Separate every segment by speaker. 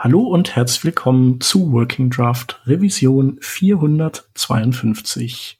Speaker 1: Hallo und herzlich willkommen zu Working Draft Revision 452.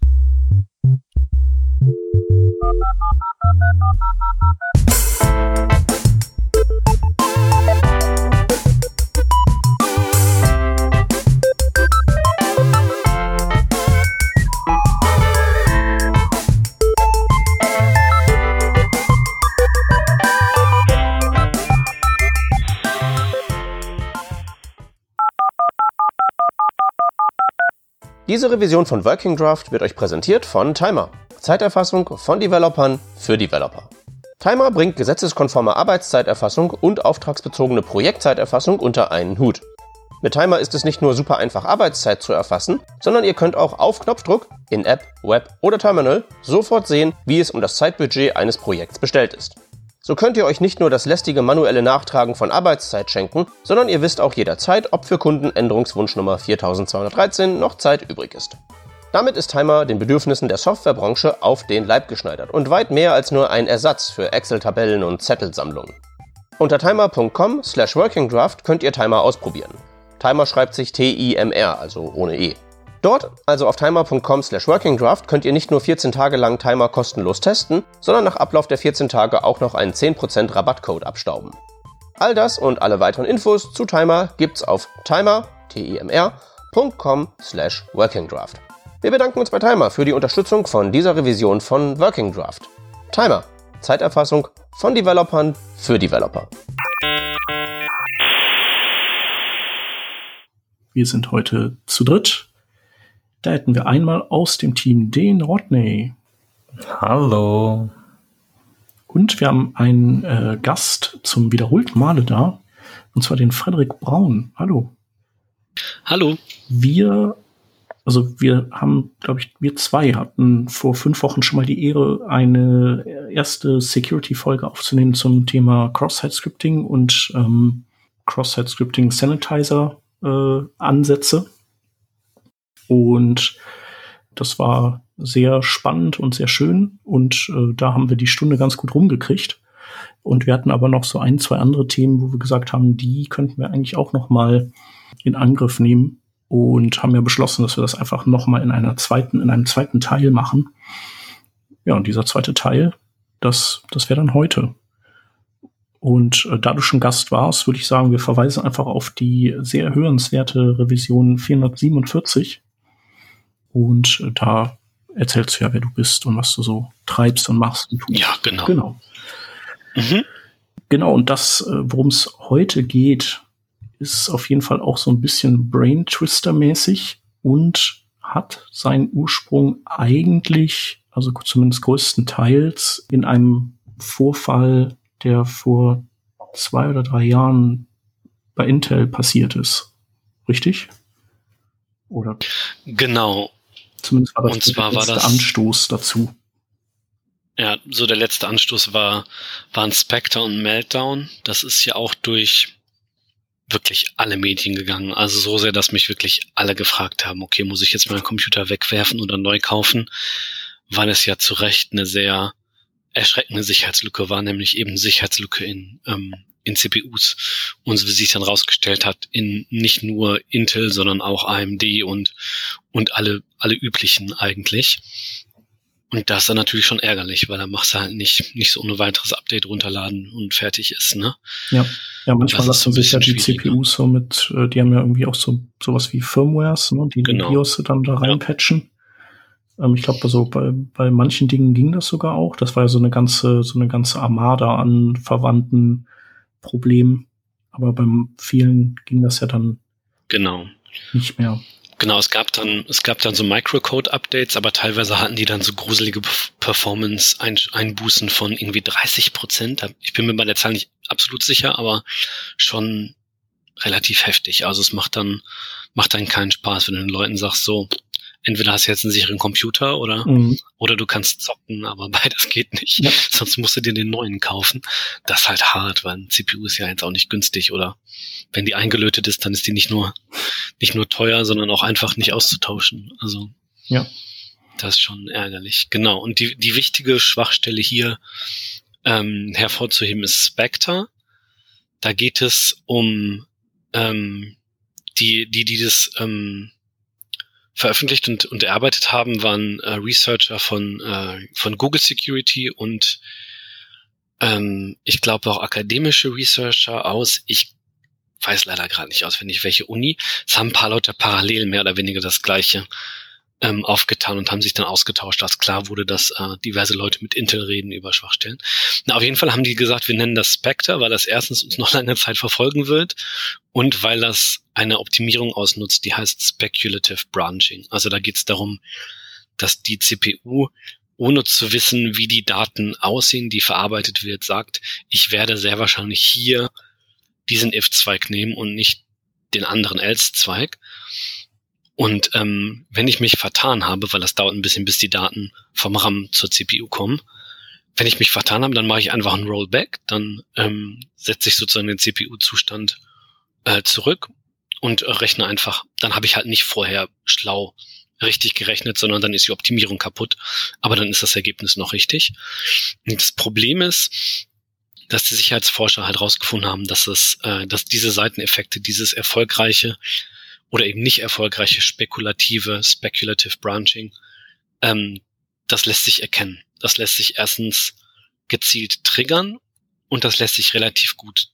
Speaker 2: Diese Revision von Working Draft wird euch präsentiert von Timer. Zeiterfassung von Developern für Developer. Timer bringt gesetzeskonforme Arbeitszeiterfassung und auftragsbezogene Projektzeiterfassung unter einen Hut. Mit Timer ist es nicht nur super einfach Arbeitszeit zu erfassen, sondern ihr könnt auch auf Knopfdruck in App, Web oder Terminal sofort sehen, wie es um das Zeitbudget eines Projekts bestellt ist. So könnt ihr euch nicht nur das lästige manuelle Nachtragen von Arbeitszeit schenken, sondern ihr wisst auch jederzeit, ob für Kunden Änderungswunschnummer 4213 noch Zeit übrig ist. Damit ist Timer den Bedürfnissen der Softwarebranche auf den Leib geschneidert und weit mehr als nur ein Ersatz für Excel-Tabellen und Zettelsammlungen. Unter timer.com slash workingdraft könnt ihr Timer ausprobieren. Timer schreibt sich T-I-M-R, also ohne E. Dort, also auf timer.com slash workingdraft, könnt ihr nicht nur 14 Tage lang Timer kostenlos testen, sondern nach Ablauf der 14 Tage auch noch einen 10% Rabattcode abstauben. All das und alle weiteren Infos zu Timer gibt's auf timer.com slash workingdraft. Wir bedanken uns bei Timer für die Unterstützung von dieser Revision von Working Draft. Timer, Zeiterfassung von Developern für Developer.
Speaker 1: Wir sind heute zu dritt da hätten wir einmal aus dem Team den Rodney.
Speaker 3: Hallo.
Speaker 1: Und wir haben einen äh, Gast zum wiederholten Male da, und zwar den Frederik Braun. Hallo.
Speaker 4: Hallo.
Speaker 1: Wir, also wir haben, glaube ich, wir zwei hatten vor fünf Wochen schon mal die Ehre, eine erste Security-Folge aufzunehmen zum Thema Cross-Site-Scripting und ähm, Cross-Site-Scripting-Sanitizer-Ansätze. Äh, und das war sehr spannend und sehr schön. Und äh, da haben wir die Stunde ganz gut rumgekriegt. Und wir hatten aber noch so ein, zwei andere Themen, wo wir gesagt haben, die könnten wir eigentlich auch noch mal in Angriff nehmen und haben ja beschlossen, dass wir das einfach noch mal in einer zweiten, in einem zweiten Teil machen. Ja, und dieser zweite Teil, das, das wäre dann heute. Und äh, da du schon Gast warst, würde ich sagen, wir verweisen einfach auf die sehr hörenswerte Revision 447 und äh, da erzählst du ja, wer du bist und was du so treibst und machst und
Speaker 4: tust. Ja, genau.
Speaker 1: Genau. Mhm. Genau, und das, äh, worum es heute geht, ist auf jeden Fall auch so ein bisschen Brain Twister-mäßig und hat seinen Ursprung eigentlich, also zumindest größtenteils, in einem Vorfall, der vor zwei oder drei Jahren bei Intel passiert ist. Richtig?
Speaker 4: Oder? Genau.
Speaker 1: Zumindest war das und zwar der letzte war das, Anstoß dazu.
Speaker 4: Ja, so der letzte Anstoß war, waren Spectre und Meltdown. Das ist ja auch durch wirklich alle Medien gegangen. Also so sehr, dass mich wirklich alle gefragt haben, okay, muss ich jetzt meinen Computer wegwerfen oder neu kaufen? Weil es ja zu Recht eine sehr erschreckende Sicherheitslücke war, nämlich eben Sicherheitslücke in ähm, in CPUs. Und wie sich dann rausgestellt hat, in nicht nur Intel, sondern auch AMD und, und alle, alle üblichen eigentlich. Und das ist dann natürlich schon ärgerlich, weil da machst du halt nicht, nicht so ohne weiteres Update runterladen und fertig ist, ne?
Speaker 1: Ja, ja manchmal lassen sich ja die CPUs so mit, äh, die haben ja irgendwie auch so sowas wie Firmwares, ne? die genau. die BIOS dann da reinpatchen. Ja. Ähm, ich glaube, also bei, bei manchen Dingen ging das sogar auch. Das war ja so eine ganze, so eine ganze Armada an verwandten Problem. Aber beim vielen ging das ja dann
Speaker 4: genau.
Speaker 1: nicht mehr.
Speaker 4: Genau, es gab dann, es gab dann so Microcode-Updates, aber teilweise hatten die dann so gruselige Performance-Einbußen von irgendwie 30 Prozent. Ich bin mir bei der Zahl nicht absolut sicher, aber schon relativ heftig. Also es macht dann, macht dann keinen Spaß, wenn du den Leuten sagst, so, entweder hast du jetzt einen sicheren Computer oder, mhm. oder du kannst zocken, aber beides geht nicht. Ja. Sonst musst du dir den neuen kaufen. Das ist halt hart, weil ein CPU ist ja jetzt auch nicht günstig oder wenn die eingelötet ist, dann ist die nicht nur, nicht nur teuer, sondern auch einfach nicht auszutauschen. Also.
Speaker 1: Ja.
Speaker 4: Das ist schon ärgerlich. Genau. Und die, die wichtige Schwachstelle hier ähm, hervorzuheben ist Spectre. Da geht es um ähm, die, die, die das ähm, veröffentlicht und, und erarbeitet haben, waren äh, Researcher von, äh, von Google Security und ähm, ich glaube auch akademische Researcher aus, ich weiß leider gerade nicht auswendig, welche Uni. Es haben ein paar Leute parallel mehr oder weniger das gleiche ähm, aufgetan und haben sich dann ausgetauscht, als klar wurde, dass äh, diverse Leute mit Intel reden über Schwachstellen. Na, auf jeden Fall haben die gesagt, wir nennen das Spectre, weil das erstens uns noch lange Zeit verfolgen wird und weil das eine Optimierung ausnutzt, die heißt Speculative Branching. Also da geht es darum, dass die CPU ohne zu wissen, wie die Daten aussehen, die verarbeitet wird, sagt, ich werde sehr wahrscheinlich hier diesen if-Zweig nehmen und nicht den anderen else-Zweig. Und ähm, wenn ich mich vertan habe, weil das dauert ein bisschen, bis die Daten vom RAM zur CPU kommen, wenn ich mich vertan habe, dann mache ich einfach einen Rollback, dann ähm, setze ich sozusagen den CPU-Zustand äh, zurück und rechne einfach, dann habe ich halt nicht vorher schlau richtig gerechnet, sondern dann ist die Optimierung kaputt, aber dann ist das Ergebnis noch richtig. Und das Problem ist, dass die Sicherheitsforscher halt rausgefunden haben, dass es, äh, dass diese Seiteneffekte, dieses erfolgreiche oder eben nicht erfolgreiche spekulative, speculative Branching, ähm, das lässt sich erkennen. Das lässt sich erstens gezielt triggern und das lässt sich relativ gut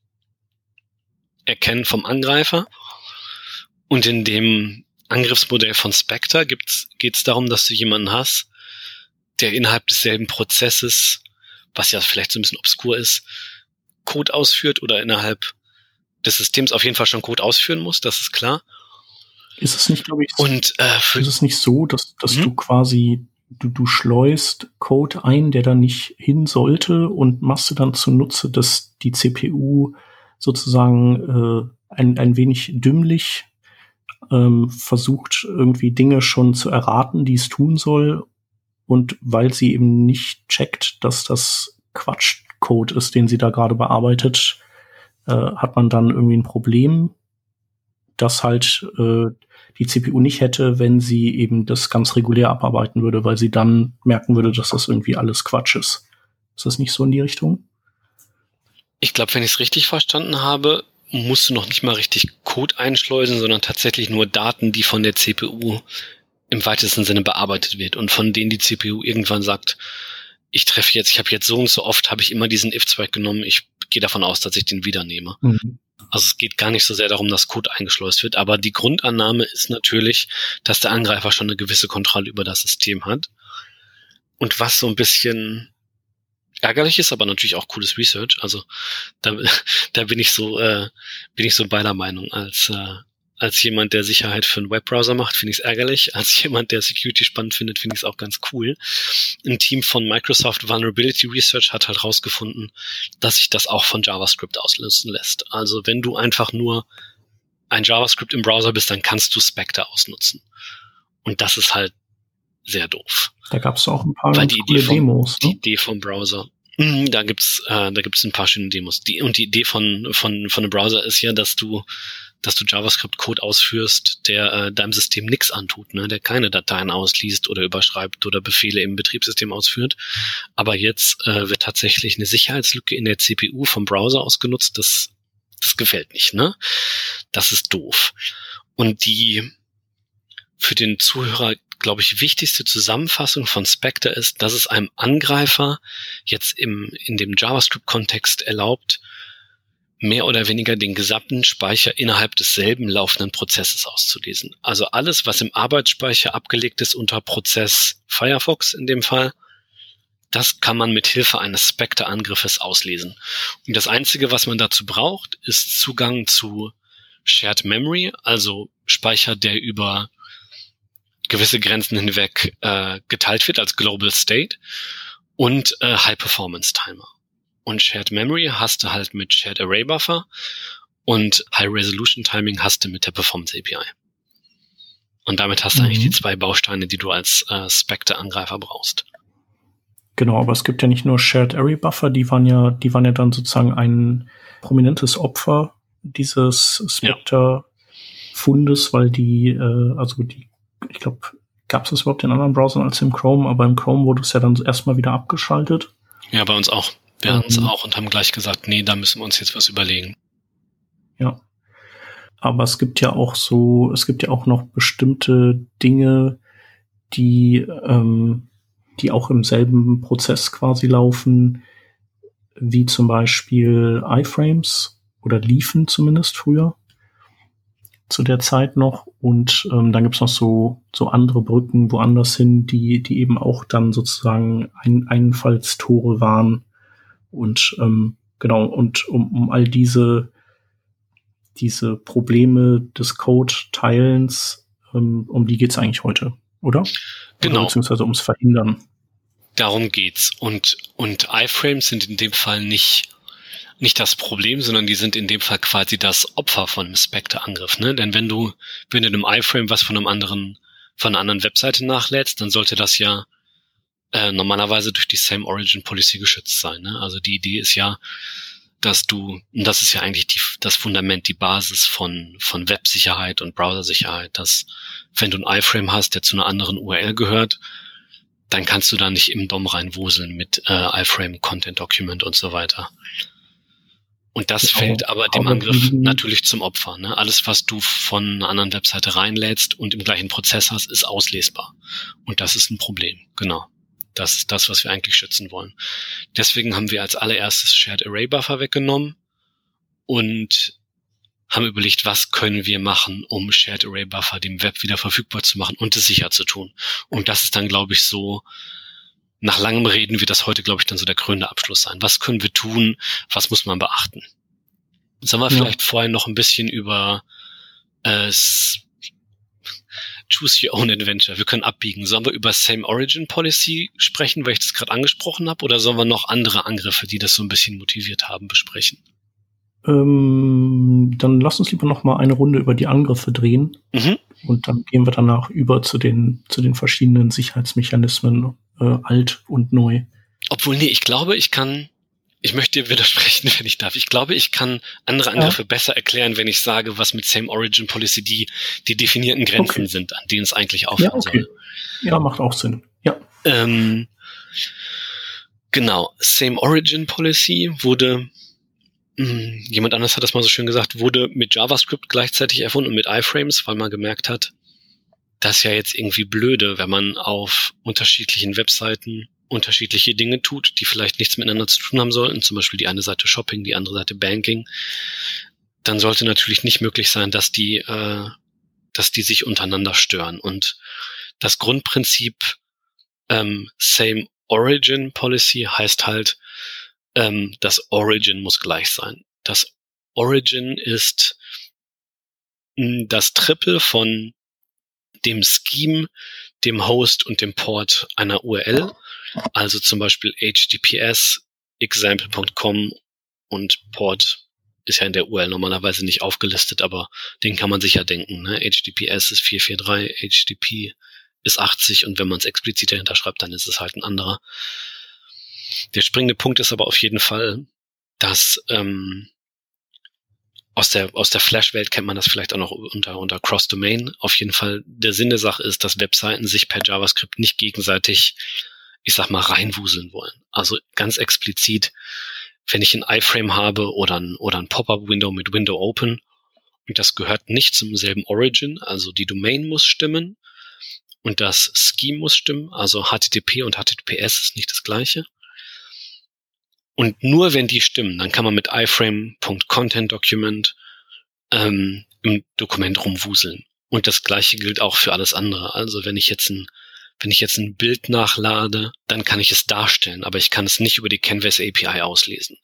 Speaker 4: erkennen vom Angreifer. Und in dem Angriffsmodell von Spectre geht es darum, dass du jemanden hast, der innerhalb desselben Prozesses, was ja vielleicht so ein bisschen obskur ist, Code ausführt oder innerhalb des Systems auf jeden Fall schon Code ausführen muss, das ist klar.
Speaker 1: Ist es nicht, glaube ich,
Speaker 4: und äh,
Speaker 1: ist es nicht so, dass, dass du quasi du, du schleust Code ein, der da nicht hin sollte und machst du dann zunutze, dass die CPU sozusagen äh, ein, ein wenig dümmlich ähm, versucht, irgendwie Dinge schon zu erraten, die es tun soll. Und weil sie eben nicht checkt, dass das Quatschcode ist, den sie da gerade bearbeitet, äh, hat man dann irgendwie ein Problem, das halt äh, die CPU nicht hätte, wenn sie eben das ganz regulär abarbeiten würde, weil sie dann merken würde, dass das irgendwie alles Quatsch ist. Ist das nicht so in die Richtung?
Speaker 4: Ich glaube, wenn ich es richtig verstanden habe, musst du noch nicht mal richtig Code einschleusen, sondern tatsächlich nur Daten, die von der CPU im weitesten Sinne bearbeitet wird und von denen die CPU irgendwann sagt, ich treffe jetzt, ich habe jetzt so und so oft, habe ich immer diesen if-Zweig genommen, ich gehe davon aus, dass ich den wieder nehme. Mhm. Also es geht gar nicht so sehr darum, dass Code eingeschleust wird, aber die Grundannahme ist natürlich, dass der Angreifer schon eine gewisse Kontrolle über das System hat. Und was so ein bisschen ärgerlich ist, aber natürlich auch cooles Research. Also da, da bin ich so, äh, bin ich so beider Meinung als äh, als jemand, der Sicherheit für einen Webbrowser macht, finde ich es ärgerlich. Als jemand, der Security spannend findet, finde ich es auch ganz cool. Ein Team von Microsoft Vulnerability Research hat halt rausgefunden, dass sich das auch von JavaScript auslösen lässt. Also wenn du einfach nur ein JavaScript im Browser bist, dann kannst du Spectre ausnutzen. Und das ist halt sehr doof.
Speaker 1: Da gab es auch ein paar
Speaker 4: Weil die Idee vom, Demos. Ne? Die Idee vom Browser. Mhm, da gibt's, äh, da gibt's ein paar schöne Demos. Die, und die Idee von, von, von einem Browser ist ja, dass du dass du JavaScript-Code ausführst, der äh, deinem System nichts antut, ne? der keine Dateien ausliest oder überschreibt oder Befehle im Betriebssystem ausführt. Aber jetzt äh, wird tatsächlich eine Sicherheitslücke in der CPU vom Browser ausgenutzt. Das, das gefällt nicht. Ne? Das ist doof. Und die für den Zuhörer, glaube ich, wichtigste Zusammenfassung von Spectre ist, dass es einem Angreifer jetzt im, in dem JavaScript-Kontext erlaubt, mehr oder weniger den gesamten Speicher innerhalb desselben laufenden Prozesses auszulesen. Also alles, was im Arbeitsspeicher abgelegt ist unter Prozess Firefox in dem Fall, das kann man mit Hilfe eines Spectre-Angriffes auslesen. Und das Einzige, was man dazu braucht, ist Zugang zu Shared Memory, also Speicher, der über gewisse Grenzen hinweg äh, geteilt wird als Global State und äh, High Performance Timer. Und Shared Memory hast du halt mit Shared Array Buffer und High Resolution Timing hast du mit der Performance API. Und damit hast du mhm. eigentlich die zwei Bausteine, die du als äh, Spectre-Angreifer brauchst.
Speaker 1: Genau, aber es gibt ja nicht nur Shared Array Buffer, die waren ja, die waren ja dann sozusagen ein prominentes Opfer dieses Spectre-Fundes, weil die, äh, also die, ich glaube, gab es das überhaupt in anderen Browsern als im Chrome, aber im Chrome wurde es ja dann erstmal wieder abgeschaltet.
Speaker 4: Ja, bei uns auch. Wir hatten es auch und haben gleich gesagt, nee, da müssen wir uns jetzt was überlegen.
Speaker 1: Ja. aber es gibt ja auch so, es gibt ja auch noch bestimmte Dinge, die, ähm, die auch im selben Prozess quasi laufen, wie zum Beispiel iFrames oder liefen zumindest früher zu der Zeit noch. Und ähm, dann gibt's noch so, so andere Brücken woanders hin, die, die eben auch dann sozusagen ein, Einfallstore waren. Und ähm, genau, und um, um all diese, diese Probleme des Code-Teilens, ähm, um die geht's eigentlich heute, oder?
Speaker 4: Genau. Oder
Speaker 1: beziehungsweise ums Verhindern.
Speaker 4: Darum geht's. Und, und iFrames sind in dem Fall nicht nicht das Problem, sondern die sind in dem Fall quasi das Opfer von einem Spectre-Angriff. Ne? Denn wenn du, wenn du in einem iFrame was von einem anderen, von einer anderen Webseite nachlädst, dann sollte das ja äh, normalerweise durch die Same Origin Policy geschützt sein. Ne? Also die Idee ist ja, dass du, und das ist ja eigentlich die, das Fundament, die Basis von, von Websicherheit und Browsersicherheit, dass wenn du ein iFrame hast, der zu einer anderen URL gehört, dann kannst du da nicht im DOM reinwuseln mit äh, iFrame Content Document und so weiter. Und das genau. fällt aber dem Angriff natürlich zum Opfer. Ne? Alles, was du von einer anderen Webseite reinlädst und im gleichen Prozess hast, ist auslesbar. Und das ist ein Problem. Genau. Das ist das, was wir eigentlich schützen wollen. Deswegen haben wir als allererstes Shared Array Buffer weggenommen und haben überlegt, was können wir machen, um Shared Array Buffer dem Web wieder verfügbar zu machen und es sicher zu tun. Und das ist dann, glaube ich, so nach langem Reden wird das heute, glaube ich, dann so der krönende Abschluss sein. Was können wir tun? Was muss man beachten? Sollen wir ja. vielleicht vorher noch ein bisschen über äh, Choose Your Own Adventure. Wir können abbiegen. Sollen wir über Same Origin Policy sprechen, weil ich das gerade angesprochen habe, oder sollen wir noch andere Angriffe, die das so ein bisschen motiviert haben, besprechen?
Speaker 1: Ähm, dann lass uns lieber noch mal eine Runde über die Angriffe drehen mhm. und dann gehen wir danach über zu den zu den verschiedenen Sicherheitsmechanismen äh, alt und neu.
Speaker 4: Obwohl, nee, ich glaube, ich kann, ich möchte dir widersprechen, wenn ich darf. Ich glaube, ich kann andere Angriffe ja. besser erklären, wenn ich sage, was mit Same Origin Policy die, die definierten Grenzen okay. sind, an denen es eigentlich aufhören ja, okay. soll.
Speaker 1: Ja, macht auch Sinn. Ja.
Speaker 4: Ähm, genau. Same Origin Policy wurde hm, jemand anders hat das mal so schön gesagt, wurde mit JavaScript gleichzeitig erfunden und mit iFrames, weil man gemerkt hat, das ist ja jetzt irgendwie blöde, wenn man auf unterschiedlichen Webseiten unterschiedliche Dinge tut, die vielleicht nichts miteinander zu tun haben sollten, zum Beispiel die eine Seite Shopping, die andere Seite Banking, dann sollte natürlich nicht möglich sein, dass die, äh, dass die sich untereinander stören. Und das Grundprinzip ähm, Same Origin Policy heißt halt, ähm, das Origin muss gleich sein. Das Origin ist hm, das Triple von dem Scheme, dem Host und dem Port einer URL. Also zum Beispiel HTTPS, example.com und Port ist ja in der URL normalerweise nicht aufgelistet, aber den kann man sich ja denken. Ne? HTTPS ist 443, HTTP ist 80 und wenn man es explizit dahinter schreibt, dann ist es halt ein anderer. Der springende Punkt ist aber auf jeden Fall, dass ähm, aus der, aus der Flash-Welt kennt man das vielleicht auch noch unter, unter Cross-Domain. Auf jeden Fall, der Sinn der Sache ist, dass Webseiten sich per JavaScript nicht gegenseitig, ich sag mal, reinwuseln wollen. Also ganz explizit, wenn ich ein iFrame habe oder ein, oder ein Pop-up-Window mit Window Open und das gehört nicht zum selben Origin, also die Domain muss stimmen und das Scheme muss stimmen, also HTTP und HTTPS ist nicht das gleiche. Und nur wenn die stimmen, dann kann man mit iframe.contentDocument ähm, im Dokument rumwuseln. Und das gleiche gilt auch für alles andere. Also wenn ich jetzt ein, wenn ich jetzt ein Bild nachlade, dann kann ich es darstellen, aber ich kann es nicht über die Canvas API auslesen.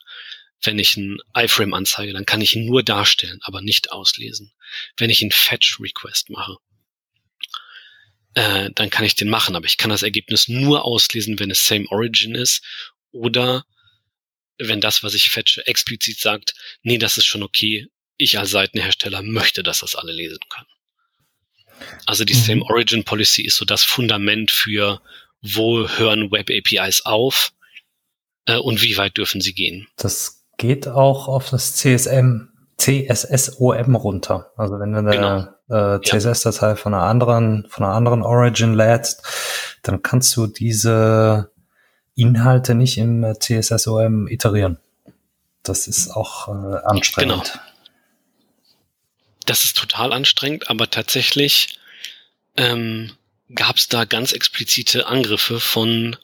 Speaker 4: Wenn ich ein iframe anzeige, dann kann ich ihn nur darstellen, aber nicht auslesen. Wenn ich einen Fetch Request mache, äh, dann kann ich den machen, aber ich kann das Ergebnis nur auslesen, wenn es Same Origin ist oder wenn das, was ich fetche, explizit sagt, nee, das ist schon okay, ich als Seitenhersteller möchte, dass das alle lesen können. Also die mhm. Same Origin Policy ist so das Fundament für, wo hören Web APIs auf äh, und wie weit dürfen sie gehen.
Speaker 3: Das geht auch auf das CSM, CSSOM runter. Also wenn du eine genau. äh, CSS-Datei von einer anderen, von einer anderen Origin lädst, dann kannst du diese Inhalte nicht im äh, CSSOM iterieren. Das ist auch äh, anstrengend. Genau.
Speaker 4: Das ist total anstrengend, aber tatsächlich ähm, gab es da ganz explizite Angriffe von,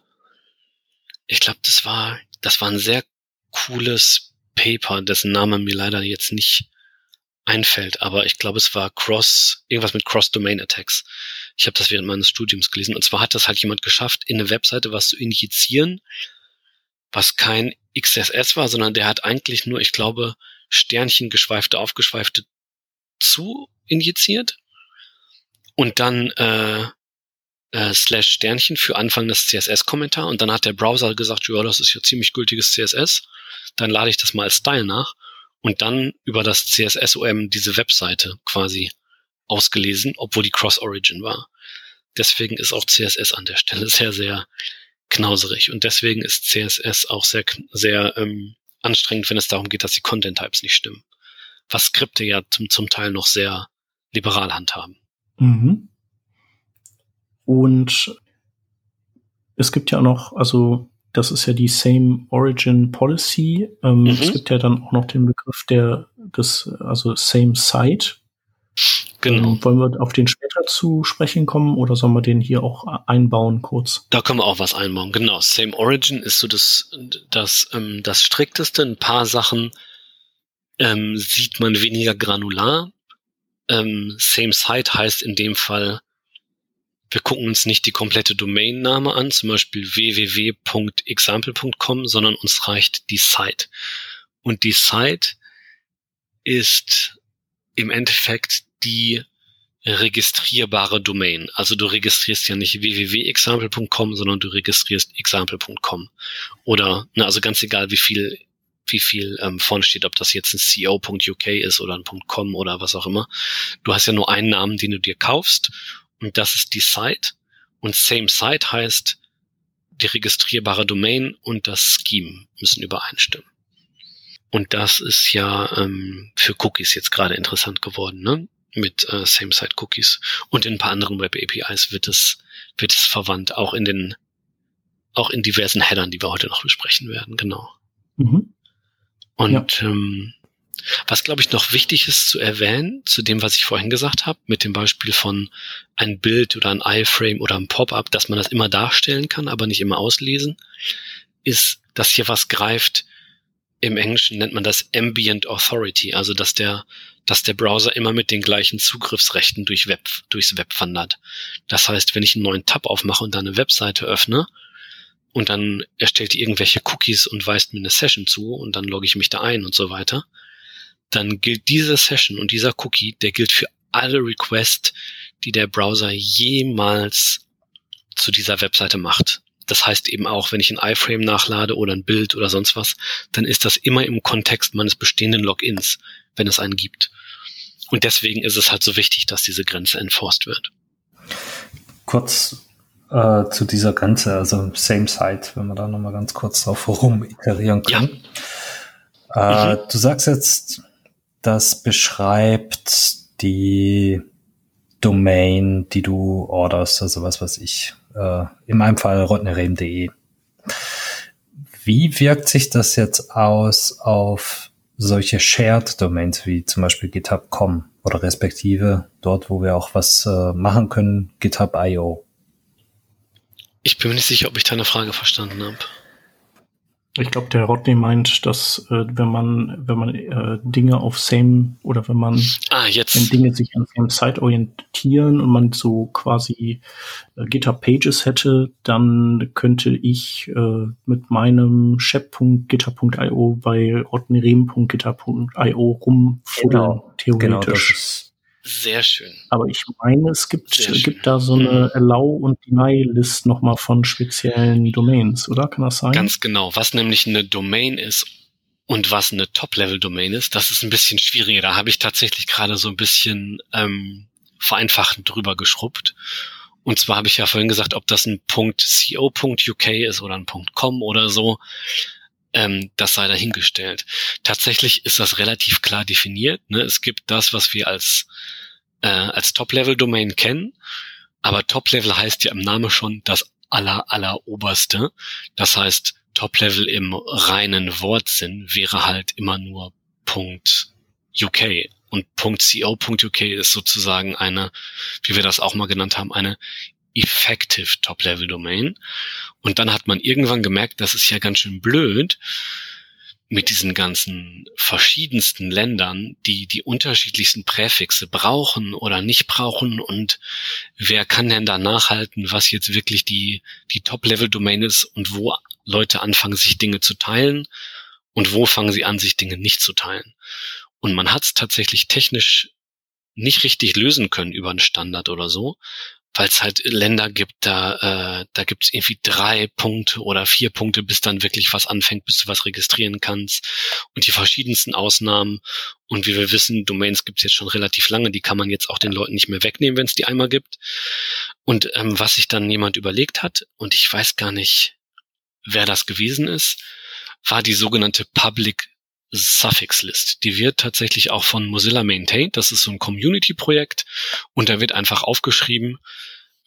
Speaker 4: ich glaube, das war, das war ein sehr cooles Paper, dessen Name mir leider jetzt nicht einfällt, aber ich glaube, es war Cross, irgendwas mit Cross-Domain-Attacks. Ich habe das während meines Studiums gelesen. Und zwar hat das halt jemand geschafft, in eine Webseite was zu injizieren, was kein XSS war, sondern der hat eigentlich nur, ich glaube, Sternchen, geschweifte, aufgeschweifte zu injiziert. Und dann äh, äh, slash Sternchen für Anfang des CSS-Kommentar und dann hat der Browser gesagt, ja, das ist ja ziemlich gültiges CSS, dann lade ich das mal als Style nach. Und dann über das CSS-OM diese Webseite quasi ausgelesen, obwohl die Cross-Origin war. Deswegen ist auch CSS an der Stelle sehr, sehr knauserig. Und deswegen ist CSS auch sehr, sehr ähm, anstrengend, wenn es darum geht, dass die Content-Types nicht stimmen. Was Skripte ja zum, zum Teil noch sehr liberal handhaben.
Speaker 1: Mhm. Und es gibt ja noch, also das ist ja die Same Origin Policy. Ähm, mhm. Es gibt ja dann auch noch den Begriff der des, also Same Site. Genau. Ähm, wollen wir auf den später zu sprechen kommen oder sollen wir den hier auch einbauen kurz?
Speaker 4: Da können wir auch was einbauen. Genau. Same Origin ist so das, das, ähm, das strikteste. Ein paar Sachen ähm, sieht man weniger granular. Ähm, Same Site heißt in dem Fall, wir gucken uns nicht die komplette Domainname an, zum Beispiel www.example.com, sondern uns reicht die Site. Und die Site ist im Endeffekt die registrierbare Domain. Also du registrierst ja nicht www.example.com, sondern du registrierst example.com. Oder, na, also ganz egal, wie viel, wie viel ähm, vorne steht, ob das jetzt ein co.uk ist oder ein .com oder was auch immer. Du hast ja nur einen Namen, den du dir kaufst und das ist die Site. Und Same Site heißt, die registrierbare Domain und das Scheme müssen übereinstimmen. Und das ist ja ähm, für Cookies jetzt gerade interessant geworden, ne? Mit äh, Same-Site-Cookies. Und in ein paar anderen Web-APIs wird es, wird es verwandt, auch in den, auch in diversen Headern, die wir heute noch besprechen werden, genau. Mhm. Und ja. ähm, was, glaube ich, noch wichtig ist zu erwähnen, zu dem, was ich vorhin gesagt habe, mit dem Beispiel von ein Bild oder ein iFrame oder ein Pop-up, dass man das immer darstellen kann, aber nicht immer auslesen, ist, dass hier was greift. Im Englischen nennt man das Ambient Authority, also dass der, dass der Browser immer mit den gleichen Zugriffsrechten durch Web, durchs Web wandert. Das heißt, wenn ich einen neuen Tab aufmache und dann eine Webseite öffne, und dann erstellt die irgendwelche Cookies und weist mir eine Session zu und dann logge ich mich da ein und so weiter, dann gilt diese Session und dieser Cookie, der gilt für alle Requests, die der Browser jemals zu dieser Webseite macht. Das heißt eben auch, wenn ich ein iFrame nachlade oder ein Bild oder sonst was, dann ist das immer im Kontext meines bestehenden Logins, wenn es einen gibt. Und deswegen ist es halt so wichtig, dass diese Grenze enforced wird.
Speaker 3: Kurz äh, zu dieser Grenze, also Same Site, wenn wir da nochmal ganz kurz drauf herum iterieren können. Ja. Äh, mhm. Du sagst jetzt, das beschreibt die Domain, die du orderst, also was weiß ich. Äh, in meinem Fall rodnerem.de. Wie wirkt sich das jetzt aus auf solche Shared Domains wie zum Beispiel GitHub.com oder respektive dort, wo wir auch was äh, machen können, GitHub.io?
Speaker 4: Ich bin mir nicht sicher, ob ich deine Frage verstanden habe.
Speaker 1: Ich glaube, der Rodney meint, dass äh, wenn man wenn man äh, Dinge auf Same oder wenn man
Speaker 4: ah, jetzt.
Speaker 1: wenn Dinge sich an Same Site orientieren und man so quasi äh, GitHub Pages hätte, dann könnte ich äh, mit meinem shep.github.io bei rodneyrem.github.io rumfuddeln,
Speaker 3: genau. theoretisch. Genau,
Speaker 4: sehr schön.
Speaker 1: Aber ich meine, es gibt, gibt da so eine mhm. Allow- und Deny-List nochmal von speziellen Domains, oder? Kann das sein?
Speaker 4: Ganz genau. Was nämlich eine Domain ist und was eine Top-Level-Domain ist, das ist ein bisschen schwieriger. Da habe ich tatsächlich gerade so ein bisschen ähm, vereinfachend drüber geschrubbt. Und zwar habe ich ja vorhin gesagt, ob das ein .co.uk ist oder ein .com oder so. Ähm, das sei dahingestellt. Tatsächlich ist das relativ klar definiert. Ne? Es gibt das, was wir als äh, als Top-Level-Domain kennen. Aber Top-Level heißt ja im Namen schon das aller, aller oberste. Das heißt, Top-Level im reinen Wortsinn wäre halt immer nur Punkt UK. Und .co.uk ist sozusagen eine, wie wir das auch mal genannt haben, eine Effective Top-Level-Domain. Und dann hat man irgendwann gemerkt, das ist ja ganz schön blöd, mit diesen ganzen verschiedensten Ländern, die die unterschiedlichsten Präfixe brauchen oder nicht brauchen und wer kann denn da nachhalten, was jetzt wirklich die, die Top-Level-Domain ist und wo Leute anfangen, sich Dinge zu teilen und wo fangen sie an, sich Dinge nicht zu teilen. Und man hat es tatsächlich technisch nicht richtig lösen können über einen Standard oder so, weil es halt Länder gibt, da, äh, da gibt es irgendwie drei Punkte oder vier Punkte, bis dann wirklich was anfängt, bis du was registrieren kannst. Und die verschiedensten Ausnahmen. Und wie wir wissen, Domains gibt es jetzt schon relativ lange, die kann man jetzt auch den Leuten nicht mehr wegnehmen, wenn es die einmal gibt. Und ähm, was sich dann jemand überlegt hat, und ich weiß gar nicht, wer das gewesen ist, war die sogenannte Public Suffix List. Die wird tatsächlich auch von Mozilla maintained. Das ist so ein Community-Projekt und da wird einfach aufgeschrieben,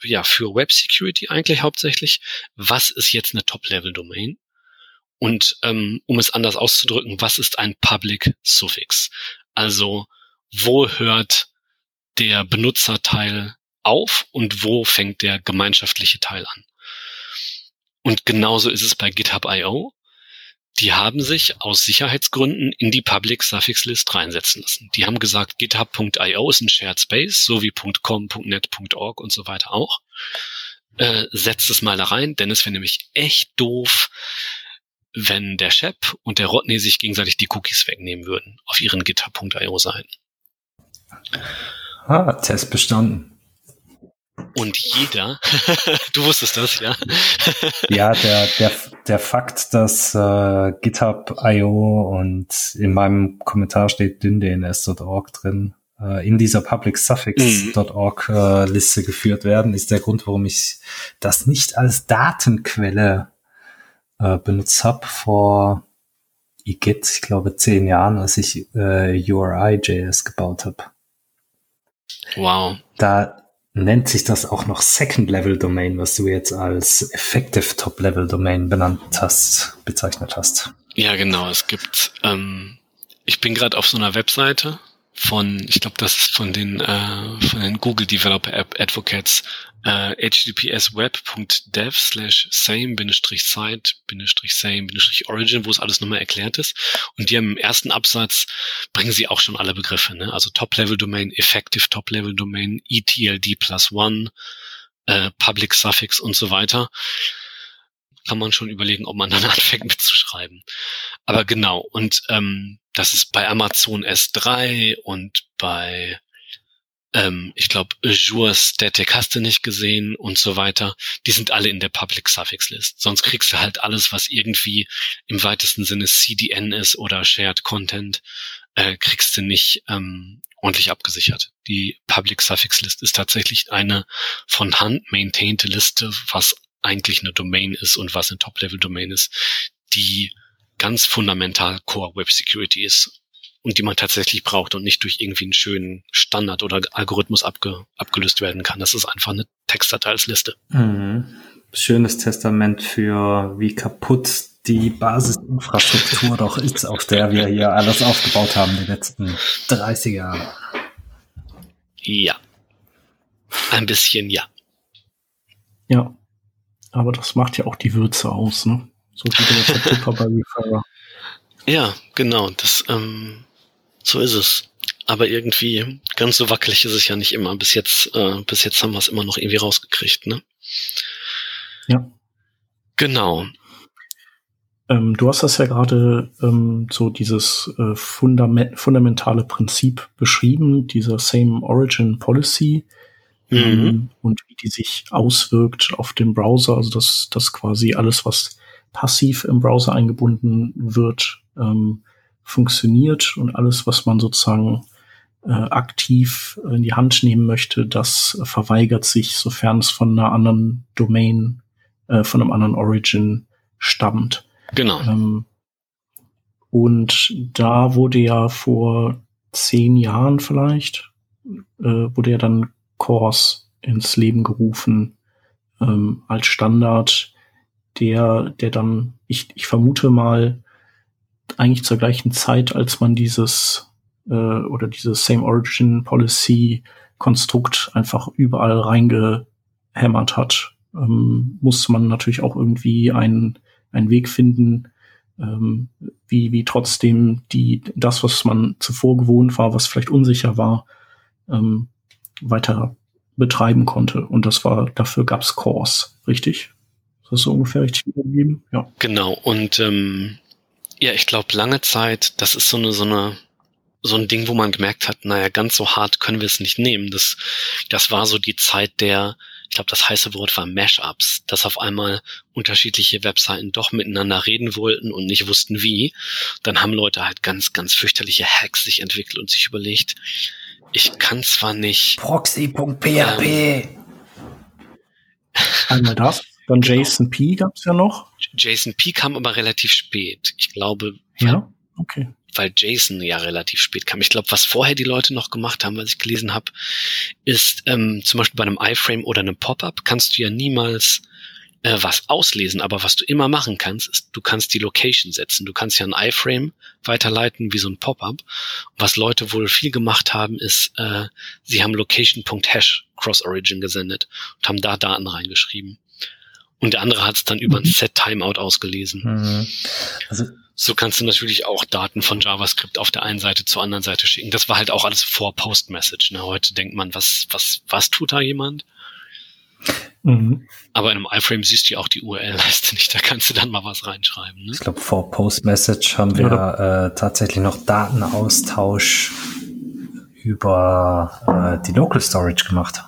Speaker 4: ja, für Web Security eigentlich hauptsächlich, was ist jetzt eine Top-Level-Domain? Und ähm, um es anders auszudrücken, was ist ein Public Suffix? Also wo hört der Benutzerteil auf und wo fängt der gemeinschaftliche Teil an? Und genauso ist es bei GitHub.io die haben sich aus Sicherheitsgründen in die Public Suffix List reinsetzen lassen. Die haben gesagt, github.io ist ein Shared Space, so wie .com, .net, .org und so weiter auch. Äh, setzt es mal da rein, denn es wäre nämlich echt doof, wenn der Shep und der Rodney sich gegenseitig die Cookies wegnehmen würden auf ihren github.io Seiten.
Speaker 3: Ah, Test bestanden.
Speaker 4: Und jeder, du wusstest das, ja?
Speaker 3: ja, der, der, der Fakt, dass äh, GitHub.io und in meinem Kommentar steht dynndns.org drin, äh, in dieser publicsuffix.org äh, Liste geführt werden, ist der Grund, warum ich das nicht als Datenquelle äh, benutzt habe vor IGIT, ich glaube, zehn Jahren, als ich äh, URI.js gebaut habe.
Speaker 4: Wow.
Speaker 3: Da nennt sich das auch noch Second Level Domain, was du jetzt als Effective Top Level Domain benannt hast, bezeichnet hast.
Speaker 4: Ja, genau. Es gibt, ähm, ich bin gerade auf so einer Webseite von, ich glaube, das ist von den äh, von den Google Developer Advocates äh, https web.dev slash same-site-same-origin, wo es alles nochmal erklärt ist. Und die haben im ersten Absatz bringen sie auch schon alle Begriffe, ne? Also Top-Level-Domain, Effective Top-Level-Domain, ETLD plus one, äh, Public Suffix und so weiter kann man schon überlegen, ob man dann anfängt mitzuschreiben. Aber genau, und ähm, das ist bei Amazon S3 und bei ähm, ich glaube, Azure Static hast du nicht gesehen und so weiter. Die sind alle in der Public Suffix List. Sonst kriegst du halt alles, was irgendwie im weitesten Sinne CDN ist oder Shared Content, äh, kriegst du nicht ähm, ordentlich abgesichert. Die Public Suffix List ist tatsächlich eine von Hand maintained Liste, was eigentlich eine Domain ist und was eine Top-Level-Domain ist, die ganz fundamental Core Web Security ist und die man tatsächlich braucht und nicht durch irgendwie einen schönen Standard oder Algorithmus abge, abgelöst werden kann. Das ist einfach eine Textdatei als Liste.
Speaker 3: Mhm. Schönes Testament für wie kaputt die Basisinfrastruktur doch ist, auf der wir hier alles aufgebaut haben die letzten 30 Jahre.
Speaker 4: Ja. Ein bisschen ja.
Speaker 1: Ja. Aber das macht ja auch die Würze aus, ne? So wie der Tipper bei Referrer.
Speaker 4: Ja, genau. Das, ähm, so ist es. Aber irgendwie ganz so wackelig ist es ja nicht immer. Bis jetzt, äh, bis jetzt haben wir es immer noch irgendwie rausgekriegt, ne?
Speaker 1: Ja.
Speaker 4: Genau.
Speaker 1: Ähm, du hast das ja gerade ähm, so dieses äh, fundament fundamentale Prinzip beschrieben, dieser Same Origin Policy
Speaker 4: Mhm.
Speaker 1: ähm, und wie die sich auswirkt auf den Browser, also dass, dass quasi alles, was passiv im Browser eingebunden wird, ähm, funktioniert und alles, was man sozusagen äh, aktiv in die Hand nehmen möchte, das verweigert sich, sofern es von einer anderen Domain, äh, von einem anderen Origin stammt.
Speaker 4: Genau.
Speaker 1: Ähm, und da wurde ja vor zehn Jahren vielleicht, äh, wurde ja dann CORS ins Leben gerufen ähm, als Standard, der, der dann, ich, ich vermute mal, eigentlich zur gleichen Zeit, als man dieses äh, oder dieses Same Origin Policy Konstrukt einfach überall reingehämmert hat, ähm, muss man natürlich auch irgendwie einen, einen Weg finden, ähm, wie, wie trotzdem die, das, was man zuvor gewohnt war, was vielleicht unsicher war, ähm, weiter betreiben konnte. Und das war, dafür gab's Cores, richtig? Ist das so ungefähr richtig wiedergegeben?
Speaker 4: Ja. Genau. Und ähm, ja, ich glaube, lange Zeit, das ist so eine, so eine, so ein Ding, wo man gemerkt hat, naja, ganz so hart können wir es nicht nehmen. Das, das war so die Zeit der, ich glaube, das heiße Wort war Mashups, dass auf einmal unterschiedliche Webseiten doch miteinander reden wollten und nicht wussten wie. Dann haben Leute halt ganz, ganz fürchterliche Hacks sich entwickelt und sich überlegt, ich kann zwar nicht.
Speaker 3: Proxy.php. Ähm,
Speaker 1: Einmal das. Dann genau. JSON P gab es ja noch.
Speaker 4: JSON P kam aber relativ spät. Ich glaube.
Speaker 1: Ja, okay.
Speaker 4: Weil JSON ja relativ spät kam. Ich glaube, was vorher die Leute noch gemacht haben, was ich gelesen habe, ist ähm, zum Beispiel bei einem iFrame oder einem Pop-up kannst du ja niemals äh, was auslesen, aber was du immer machen kannst, ist, du kannst die Location setzen. Du kannst ja ein iFrame weiterleiten wie so ein Pop-up. Was Leute wohl viel gemacht haben, ist, äh, sie haben location.hash Cross-Origin gesendet und haben da Daten reingeschrieben. Und der andere hat es dann über ein mhm. Set-Timeout ausgelesen. Mhm. Also so kannst du natürlich auch Daten von JavaScript auf der einen Seite zur anderen Seite schicken. Das war halt auch alles vor Post-Message. Ne? Heute denkt man, was, was, was tut da jemand? Mhm. Aber in einem iFrame siehst du ja auch die URL-Leiste nicht, da kannst du dann mal was reinschreiben. Ne?
Speaker 3: Ich glaube, vor Post-Message haben wir ja. äh, tatsächlich noch Datenaustausch über äh, die Local Storage gemacht,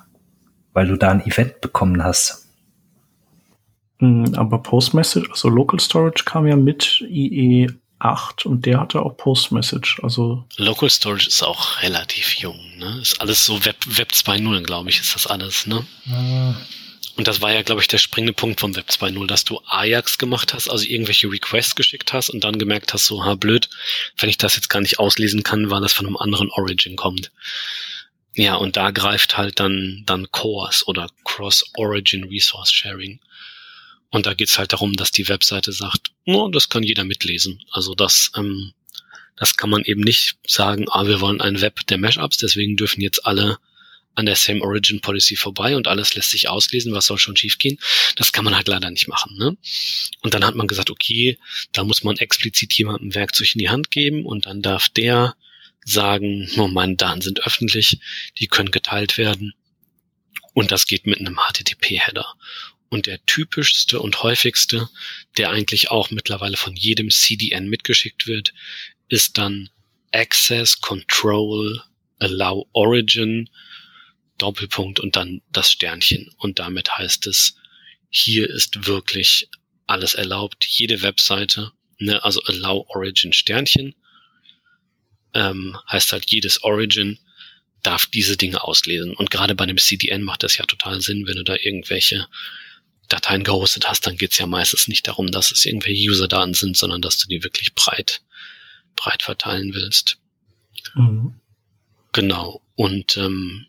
Speaker 3: weil du da ein Event bekommen hast.
Speaker 1: Mhm, aber Post-Message, also Local Storage kam ja mit IE 8 und der hatte auch Post-Message. Also
Speaker 4: Local Storage ist auch relativ jung, ne? Ist alles so Web, Web 2.0, glaube ich, ist das alles, ne? Mhm. Und das war ja, glaube ich, der springende Punkt vom Web 2.0, dass du Ajax gemacht hast, also irgendwelche Requests geschickt hast und dann gemerkt hast, so, ha, blöd, wenn ich das jetzt gar nicht auslesen kann, weil das von einem anderen Origin kommt. Ja, und da greift halt dann, dann CORS oder Cross-Origin Resource Sharing. Und da geht's halt darum, dass die Webseite sagt, no, das kann jeder mitlesen. Also das, ähm, das kann man eben nicht sagen, ah, wir wollen ein Web der Mashups, deswegen dürfen jetzt alle an der Same Origin Policy vorbei und alles lässt sich auslesen, was soll schon schiefgehen. Das kann man halt leider nicht machen. Ne? Und dann hat man gesagt, okay, da muss man explizit jemandem Werkzeug in die Hand geben und dann darf der sagen, oh, meine Daten sind öffentlich, die können geteilt werden. Und das geht mit einem HTTP-Header. Und der typischste und häufigste, der eigentlich auch mittlerweile von jedem CDN mitgeschickt wird, ist dann Access Control Allow Origin Doppelpunkt und dann das Sternchen. Und damit heißt es, hier ist wirklich alles erlaubt. Jede Webseite, ne, also Allow Origin Sternchen, ähm, heißt halt jedes Origin darf diese Dinge auslesen. Und gerade bei dem CDN macht das ja total Sinn, wenn du da irgendwelche Dateien gehostet hast, dann geht's ja meistens nicht darum, dass es irgendwelche User-Daten sind, sondern dass du die wirklich breit, breit verteilen willst. Mhm. Genau. Und ähm,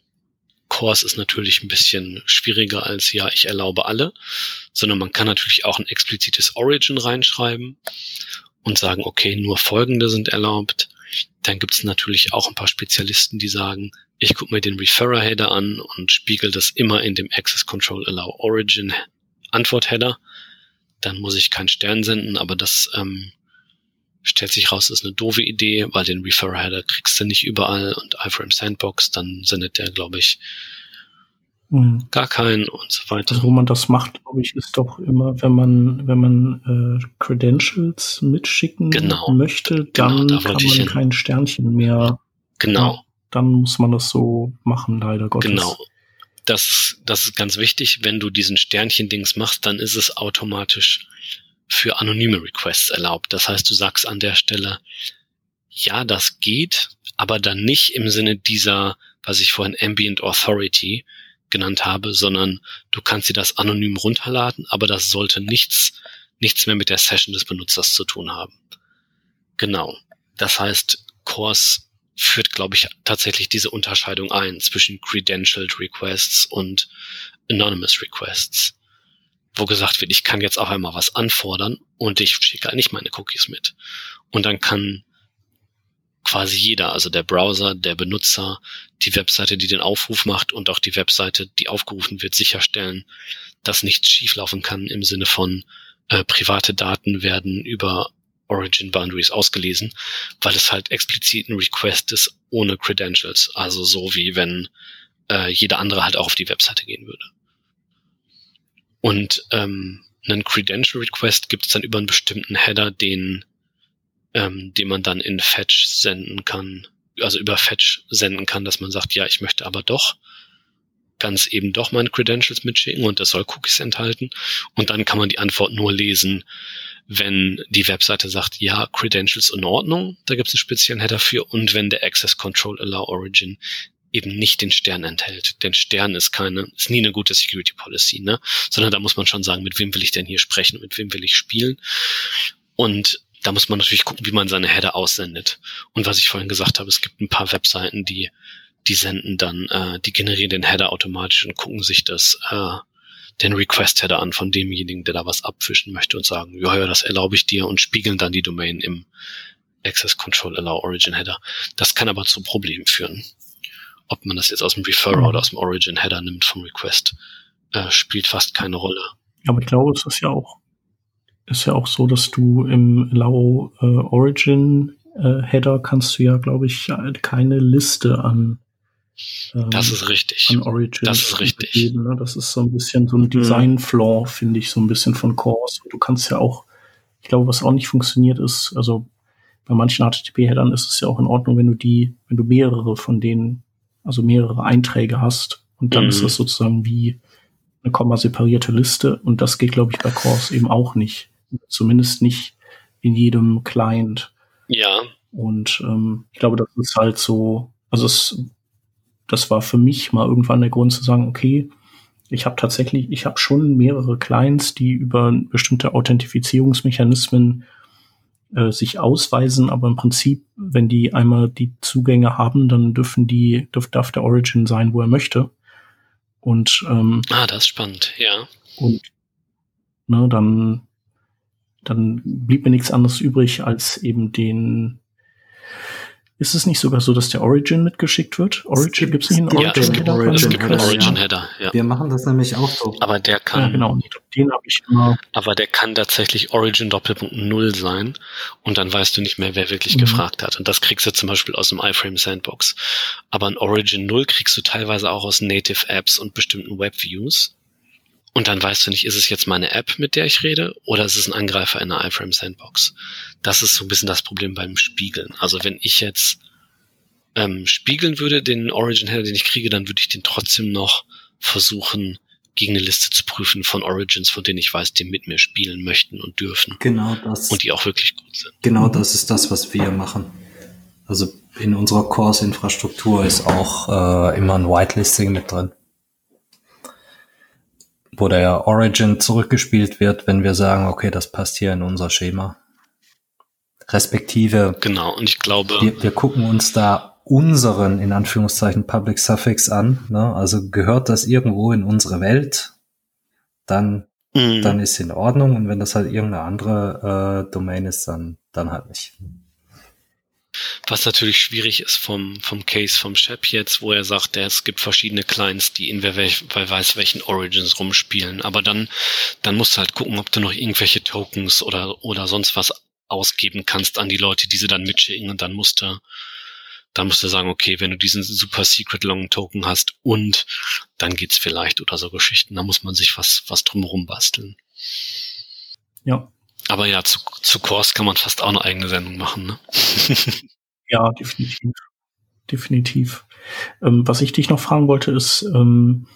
Speaker 4: Cores ist natürlich ein bisschen schwieriger als ja, ich erlaube alle, sondern man kann natürlich auch ein explizites Origin reinschreiben und sagen, okay, nur folgende sind erlaubt. Dann gibt es natürlich auch ein paar Spezialisten, die sagen, ich gucke mir den Referrer-Header an und spiegel das immer in dem Access Control Allow Origin Antwort-Header. Dann muss ich keinen Stern senden, aber das ähm, stellt sich raus, ist eine doofe Idee, weil den Referrer-Header kriegst du nicht überall und iFrame Sandbox, dann sendet der, glaube ich, mhm. gar keinen und so weiter.
Speaker 1: Also wo man das macht, glaube ich, ist doch immer, wenn man, wenn man äh, Credentials mitschicken genau. möchte, genau, dann genau, da kann man kein Sternchen mehr.
Speaker 4: Genau. Ja,
Speaker 1: dann muss man das so machen, leider Gottes.
Speaker 4: Genau das, das ist ganz wichtig. Wenn du diesen Sternchen-Dings machst, dann ist es automatisch für anonyme Requests erlaubt. Das heißt, du sagst an der Stelle, ja, das geht, aber dann nicht im Sinne dieser, was ich vorhin Ambient Authority genannt habe, sondern du kannst dir das anonym runterladen, aber das sollte nichts, nichts mehr mit der Session des Benutzers zu tun haben. Genau. Das heißt, Cores führt, glaube ich, tatsächlich diese Unterscheidung ein zwischen Credentialed Requests und Anonymous Requests. Wo gesagt wird, ich kann jetzt auch einmal was anfordern und ich schicke nicht meine Cookies mit. Und dann kann quasi jeder, also der Browser, der Benutzer, die Webseite, die den Aufruf macht und auch die Webseite, die aufgerufen wird, sicherstellen, dass nichts schieflaufen kann im Sinne von äh, private Daten werden über Origin Boundaries ausgelesen, weil es halt explizit ein Request ist ohne Credentials. Also so wie wenn äh, jeder andere halt auch auf die Webseite gehen würde. Und ähm, einen Credential Request gibt es dann über einen bestimmten Header, den, ähm, den man dann in Fetch senden kann, also über Fetch senden kann, dass man sagt, ja, ich möchte aber doch ganz eben doch meine Credentials mitschicken und das soll Cookies enthalten. Und dann kann man die Antwort nur lesen, wenn die Webseite sagt, ja, Credentials in Ordnung, da gibt es einen speziellen Header für und wenn der Access Control Allow Origin eben nicht den Stern enthält. Denn Stern ist keine, ist nie eine gute Security Policy, ne? Sondern da muss man schon sagen, mit wem will ich denn hier sprechen, mit wem will ich spielen. Und da muss man natürlich gucken, wie man seine Header aussendet. Und was ich vorhin gesagt habe, es gibt ein paar Webseiten, die, die senden dann, äh, die generieren den Header automatisch und gucken sich das, äh, den Request-Header an von demjenigen, der da was abfischen möchte und sagen, ja, ja, das erlaube ich dir und spiegeln dann die Domain im Access Control Allow Origin Header. Das kann aber zu Problemen führen ob man das jetzt aus dem Referrer mhm. oder aus dem Origin Header nimmt vom Request, äh, spielt fast keine Rolle.
Speaker 1: Aber ich glaube, es ist ja auch, ist ja auch so, dass du im Allow äh, Origin äh, Header kannst du ja, glaube ich, keine Liste an
Speaker 4: ähm, das ist richtig.
Speaker 1: An Origin
Speaker 4: das ist richtig.
Speaker 1: Geben, ne? Das ist so ein bisschen so ein mhm. Design-Flaw, finde ich, so ein bisschen von Cores. Du kannst ja auch, ich glaube, was auch nicht funktioniert ist, also bei manchen HTTP-Headern ist es ja auch in Ordnung, wenn du die, wenn du mehrere von denen also mehrere Einträge hast. Und dann mhm. ist das sozusagen wie eine komma-separierte Liste. Und das geht, glaube ich, bei Cores eben auch nicht. Zumindest nicht in jedem Client.
Speaker 4: Ja.
Speaker 1: Und ähm, ich glaube, das ist halt so, also es, das war für mich mal irgendwann der Grund zu sagen, okay, ich habe tatsächlich, ich habe schon mehrere Clients, die über bestimmte Authentifizierungsmechanismen äh, sich ausweisen, aber im Prinzip, wenn die einmal die Zugänge haben, dann dürfen die, darf, darf der Origin sein, wo er möchte. Und ähm,
Speaker 4: ah, das ist spannend, ja.
Speaker 1: Und ne, dann, dann blieb mir nichts anderes übrig, als eben den ist es nicht sogar so, dass der Origin mitgeschickt wird? Origin gibt es nicht einen
Speaker 4: Origin? Ja, es gibt, einen Origin Header. Ja.
Speaker 3: Wir machen das nämlich auch so.
Speaker 4: Aber der kann. Ja,
Speaker 1: genau. Den habe ich immer.
Speaker 4: Aber der kann tatsächlich Origin Doppelpunkt Null sein und dann weißt du nicht mehr, wer wirklich mhm. gefragt hat. Und das kriegst du zum Beispiel aus dem iFrame Sandbox. Aber ein Origin Null kriegst du teilweise auch aus Native Apps und bestimmten Webviews. Und dann weißt du nicht, ist es jetzt meine App, mit der ich rede, oder ist es ein Angreifer in der iFrame Sandbox? Das ist so ein bisschen das Problem beim Spiegeln. Also wenn ich jetzt ähm, spiegeln würde, den Origin Header, den ich kriege, dann würde ich den trotzdem noch versuchen, gegen eine Liste zu prüfen von Origins, von denen ich weiß, die mit mir spielen möchten und dürfen.
Speaker 3: Genau das.
Speaker 4: Und die auch wirklich gut sind.
Speaker 3: Genau das ist das, was wir machen. Also in unserer Course-Infrastruktur ist auch äh, immer ein Whitelisting mit drin wo der Origin zurückgespielt wird, wenn wir sagen, okay, das passt hier in unser Schema. Respektive.
Speaker 4: Genau, und ich glaube.
Speaker 3: Wir, wir gucken uns da unseren, in Anführungszeichen, Public Suffix an. Ne? Also gehört das irgendwo in unsere Welt, dann, mhm. dann ist in Ordnung. Und wenn das halt irgendeine andere äh, Domain ist, dann, dann halt nicht.
Speaker 4: Was natürlich schwierig ist vom, vom Case vom Shep jetzt, wo er sagt, es gibt verschiedene Clients, die in wer, wer weiß welchen Origins rumspielen. Aber dann, dann musst du halt gucken, ob du noch irgendwelche Tokens oder, oder sonst was ausgeben kannst an die Leute, die sie dann mitschicken und dann musst du, dann musst du sagen, okay, wenn du diesen super secret long Token hast und dann geht's vielleicht oder so Geschichten, da muss man sich was, was drumherum basteln.
Speaker 1: Ja.
Speaker 4: Aber ja, zu, zu Kurs kann man fast auch eine eigene Sendung machen, ne?
Speaker 1: ja, definitiv. Definitiv. Ähm, was ich dich noch fragen wollte, ist, ähm,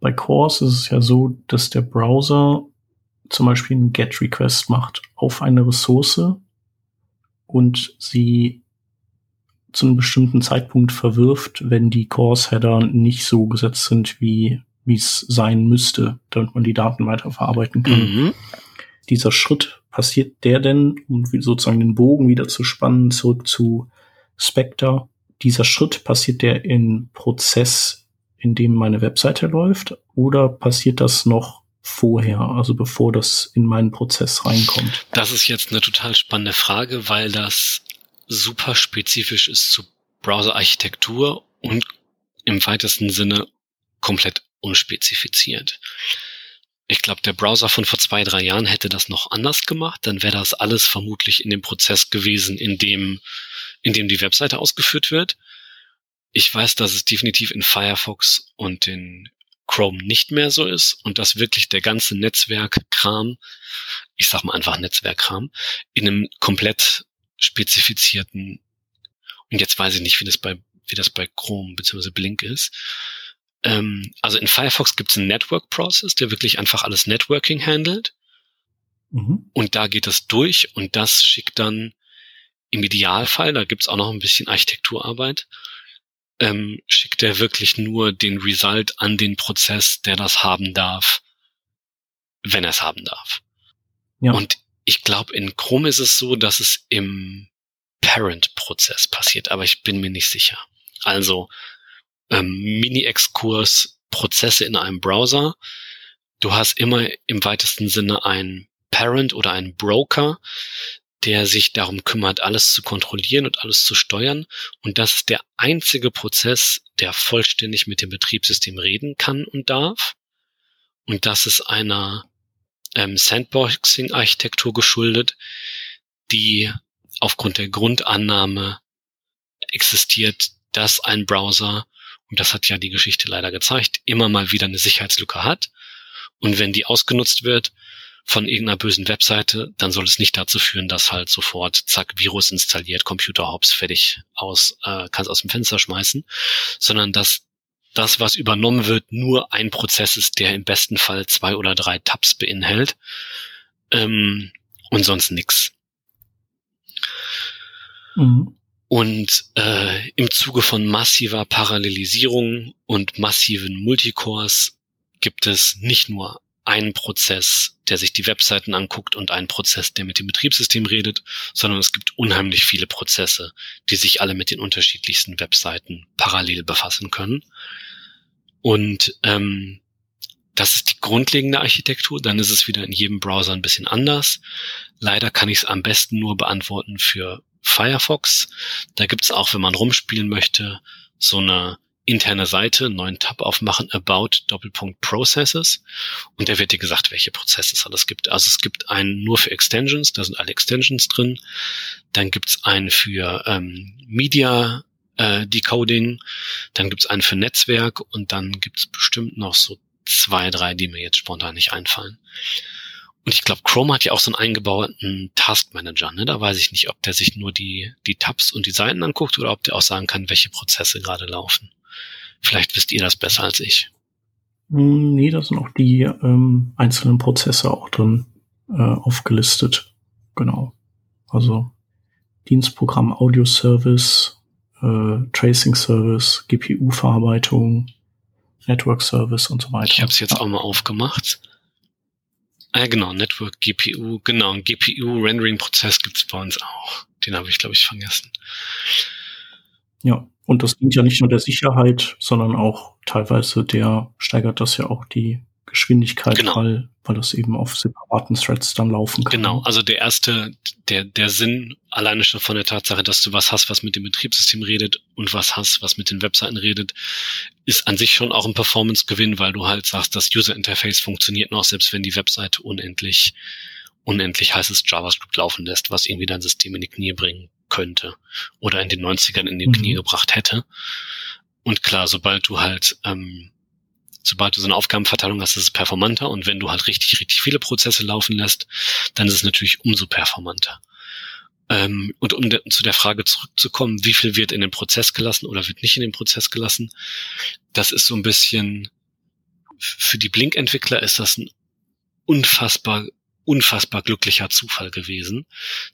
Speaker 1: bei Cores ist es ja so, dass der Browser zum Beispiel einen GET-Request macht auf eine Ressource und sie zu einem bestimmten Zeitpunkt verwirft, wenn die Cores-Header nicht so gesetzt sind, wie wie es sein müsste, damit man die Daten weiterverarbeiten kann. Mhm dieser Schritt, passiert der denn, um sozusagen den Bogen wieder zu spannen, zurück zu Spectre, dieser Schritt, passiert der in Prozess, in dem meine Webseite läuft, oder passiert das noch vorher, also bevor das in meinen Prozess reinkommt?
Speaker 4: Das ist jetzt eine total spannende Frage, weil das super spezifisch ist zu Browser-Architektur und im weitesten Sinne komplett unspezifiziert. Ich glaube, der Browser von vor zwei, drei Jahren hätte das noch anders gemacht. Dann wäre das alles vermutlich in dem Prozess gewesen, in dem, in dem die Webseite ausgeführt wird. Ich weiß, dass es definitiv in Firefox und in Chrome nicht mehr so ist und dass wirklich der ganze Netzwerkkram, ich sag mal einfach Netzwerkkram, in einem komplett spezifizierten, und jetzt weiß ich nicht, wie das bei, wie das bei Chrome bzw. Blink ist. Ähm, also in Firefox gibt es einen Network Process, der wirklich einfach alles Networking handelt. Mhm. Und da geht es durch und das schickt dann im Idealfall, da gibt's auch noch ein bisschen Architekturarbeit, ähm, schickt er wirklich nur den Result an den Prozess, der das haben darf, wenn er es haben darf. Ja. Und ich glaube, in Chrome ist es so, dass es im Parent-Prozess passiert, aber ich bin mir nicht sicher. Also ähm, Mini-Exkurs Prozesse in einem Browser. Du hast immer im weitesten Sinne ein Parent oder einen Broker, der sich darum kümmert, alles zu kontrollieren und alles zu steuern. Und das ist der einzige Prozess, der vollständig mit dem Betriebssystem reden kann und darf. Und das ist einer ähm, Sandboxing-Architektur geschuldet, die aufgrund der Grundannahme existiert, dass ein Browser, und das hat ja die Geschichte leider gezeigt, immer mal wieder eine Sicherheitslücke hat. Und wenn die ausgenutzt wird, von irgendeiner bösen Webseite, dann soll es nicht dazu führen, dass halt sofort, zack, Virus installiert, Computer hops, fertig aus, äh, kannst aus dem Fenster schmeißen, sondern dass das, was übernommen wird, nur ein Prozess ist, der im besten Fall zwei oder drei Tabs beinhält ähm, und sonst nix. Mhm. Und äh, im Zuge von massiver Parallelisierung und massiven Multicores gibt es nicht nur einen Prozess, der sich die Webseiten anguckt und einen Prozess, der mit dem Betriebssystem redet, sondern es gibt unheimlich viele Prozesse, die sich alle mit den unterschiedlichsten Webseiten parallel befassen können. Und ähm, das ist die grundlegende Architektur. Dann ist es wieder in jedem Browser ein bisschen anders. Leider kann ich es am besten nur beantworten für Firefox. Da gibt es auch, wenn man rumspielen möchte, so eine interne Seite, neuen Tab aufmachen, About Doppelpunkt Processes und da wird dir gesagt, welche Prozesse es alles gibt. Also es gibt einen nur für Extensions, da sind alle Extensions drin. Dann gibt es einen für ähm, Media äh, Decoding, dann gibt es einen für Netzwerk und dann gibt es bestimmt noch so zwei, drei, die mir jetzt spontan nicht einfallen. Und ich glaube, Chrome hat ja auch so einen eingebauten Task Manager. Ne? Da weiß ich nicht, ob der sich nur die, die Tabs und die Seiten anguckt oder ob der auch sagen kann, welche Prozesse gerade laufen. Vielleicht wisst ihr das besser als ich.
Speaker 1: Hm, nee, da sind auch die ähm, einzelnen Prozesse auch drin äh, aufgelistet. Genau. Also Dienstprogramm, Audio Service, äh, Tracing Service, GPU-Verarbeitung, Network Service und so weiter.
Speaker 4: Ich habe es jetzt auch mal aufgemacht. Ah genau, Network, GPU, genau, ein GPU-Rendering-Prozess gibt's bei uns auch. Den habe ich, glaube ich, vergessen.
Speaker 1: Ja, und das dient ja nicht nur der Sicherheit, sondern auch teilweise der steigert das ja auch die Geschwindigkeit, genau. weil, weil das eben auf separaten Threads dann laufen kann.
Speaker 4: Genau, also der erste, der, der Sinn alleine schon von der Tatsache, dass du was hast, was mit dem Betriebssystem redet und was hast, was mit den Webseiten redet, ist an sich schon auch ein Performance-Gewinn, weil du halt sagst, das User-Interface funktioniert noch, selbst wenn die Webseite unendlich, unendlich heißes JavaScript laufen lässt, was irgendwie dein System in die Knie bringen könnte oder in den 90ern in den mhm. Knie gebracht hätte. Und klar, sobald du halt, ähm, sobald du so eine Aufgabenverteilung hast, ist es performanter und wenn du halt richtig, richtig viele Prozesse laufen lässt, dann ist es natürlich umso performanter. Ähm, und um de zu der Frage zurückzukommen, wie viel wird in den Prozess gelassen oder wird nicht in den Prozess gelassen, das ist so ein bisschen, für die Blink-Entwickler ist das ein unfassbar unfassbar glücklicher Zufall gewesen,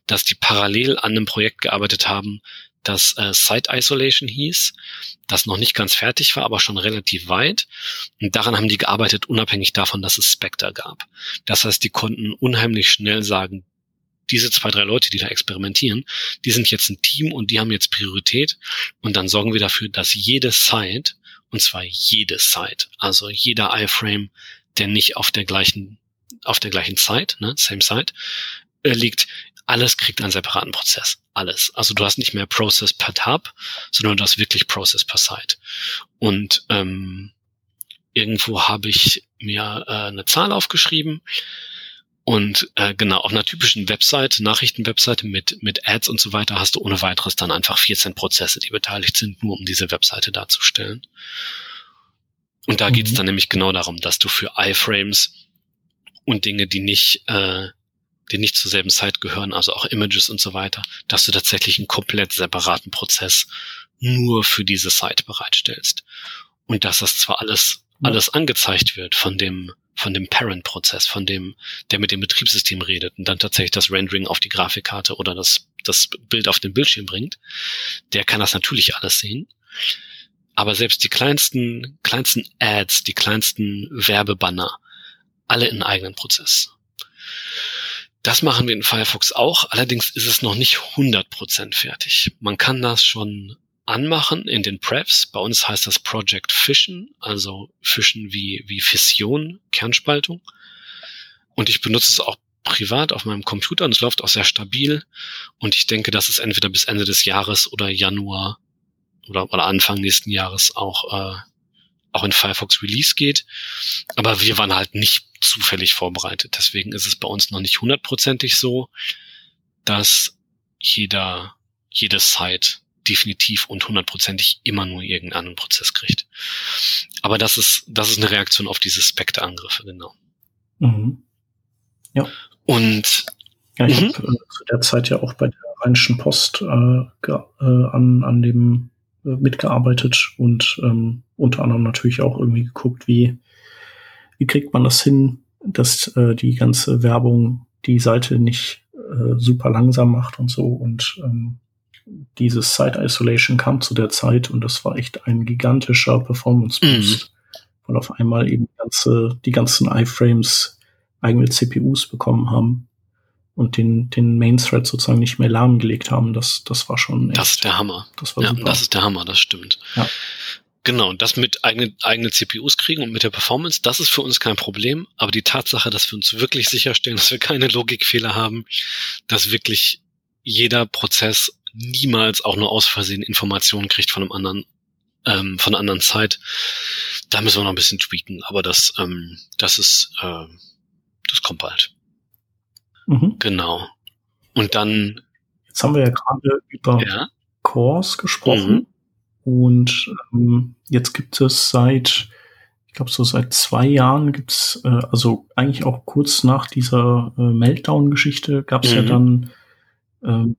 Speaker 4: dass die parallel an einem Projekt gearbeitet haben, das äh, Site Isolation hieß, das noch nicht ganz fertig war, aber schon relativ weit. Und daran haben die gearbeitet, unabhängig davon, dass es Spectre gab. Das heißt, die konnten unheimlich schnell sagen, diese zwei, drei Leute, die da experimentieren, die sind jetzt ein Team und die haben jetzt Priorität. Und dann sorgen wir dafür, dass jede Site, und zwar jede Site, also jeder iFrame, der nicht auf der gleichen auf der gleichen Site, ne, same Site, äh, liegt, alles kriegt einen separaten Prozess. Alles. Also du hast nicht mehr Process per Tab, sondern du hast wirklich Process per Site. Und ähm, irgendwo habe ich mir äh, eine Zahl aufgeschrieben. Und äh, genau, auf einer typischen Website, Nachrichtenwebseite mit, mit Ads und so weiter, hast du ohne weiteres dann einfach 14 Prozesse, die beteiligt sind, nur um diese Webseite darzustellen. Und da mhm. geht es dann nämlich genau darum, dass du für iFrames und Dinge, die nicht, äh, die nicht zur selben Zeit gehören, also auch Images und so weiter, dass du tatsächlich einen komplett separaten Prozess nur für diese Site bereitstellst. Und dass das zwar alles, alles angezeigt wird von dem, von dem Parent-Prozess, von dem, der mit dem Betriebssystem redet und dann tatsächlich das Rendering auf die Grafikkarte oder das, das Bild auf den Bildschirm bringt, der kann das natürlich alles sehen. Aber selbst die kleinsten, kleinsten Ads, die kleinsten Werbebanner, alle in eigenen Prozess. Das machen wir in Firefox auch, allerdings ist es noch nicht 100% fertig. Man kann das schon anmachen in den Prefs. Bei uns heißt das Project Fission, also Fischen wie, wie Fission, Kernspaltung. Und ich benutze es auch privat auf meinem Computer und es läuft auch sehr stabil. Und ich denke, dass es entweder bis Ende des Jahres oder Januar oder, oder Anfang nächsten Jahres auch, äh, auch in Firefox Release geht. Aber wir waren halt nicht zufällig vorbereitet. Deswegen ist es bei uns noch nicht hundertprozentig so, dass jeder, jede Site definitiv und hundertprozentig immer nur irgendeinen Prozess kriegt. Aber das ist, das ist eine Reaktion auf diese Spectre-Angriffe, genau. Mhm.
Speaker 1: Ja.
Speaker 4: Und
Speaker 1: ja, ich mhm. habe äh, zu der Zeit ja auch bei der Rheinischen Post äh, äh, an, an dem mitgearbeitet und ähm, unter anderem natürlich auch irgendwie geguckt, wie, wie kriegt man das hin, dass äh, die ganze Werbung die Seite nicht äh, super langsam macht und so. Und ähm, dieses Site Isolation kam zu der Zeit und das war echt ein gigantischer Performance Boost, mhm. weil auf einmal eben ganze, die ganzen iFrames eigene CPUs bekommen haben und den, den Main Thread sozusagen nicht mehr lahmgelegt haben. Das, das war schon.
Speaker 4: Echt, das ist der Hammer.
Speaker 1: Das war
Speaker 4: ja,
Speaker 1: super.
Speaker 4: das ist der Hammer, das stimmt.
Speaker 1: Ja.
Speaker 4: Genau, das mit eigene, eigene CPUs kriegen und mit der Performance, das ist für uns kein Problem. Aber die Tatsache, dass wir uns wirklich sicherstellen, dass wir keine Logikfehler haben, dass wirklich jeder Prozess niemals auch nur aus Versehen Informationen kriegt von einem anderen, ähm, von einer anderen Zeit, da müssen wir noch ein bisschen tweaken. Aber das, ähm, das ist, äh, das kommt bald. Mhm. Genau. Und dann.
Speaker 1: Jetzt haben wir ja gerade über ja? Cores gesprochen. Mhm. Und ähm, jetzt gibt es seit, ich glaube, so seit zwei Jahren gibt es, äh, also eigentlich auch kurz nach dieser äh, Meltdown-Geschichte gab es mhm. ja dann, äh,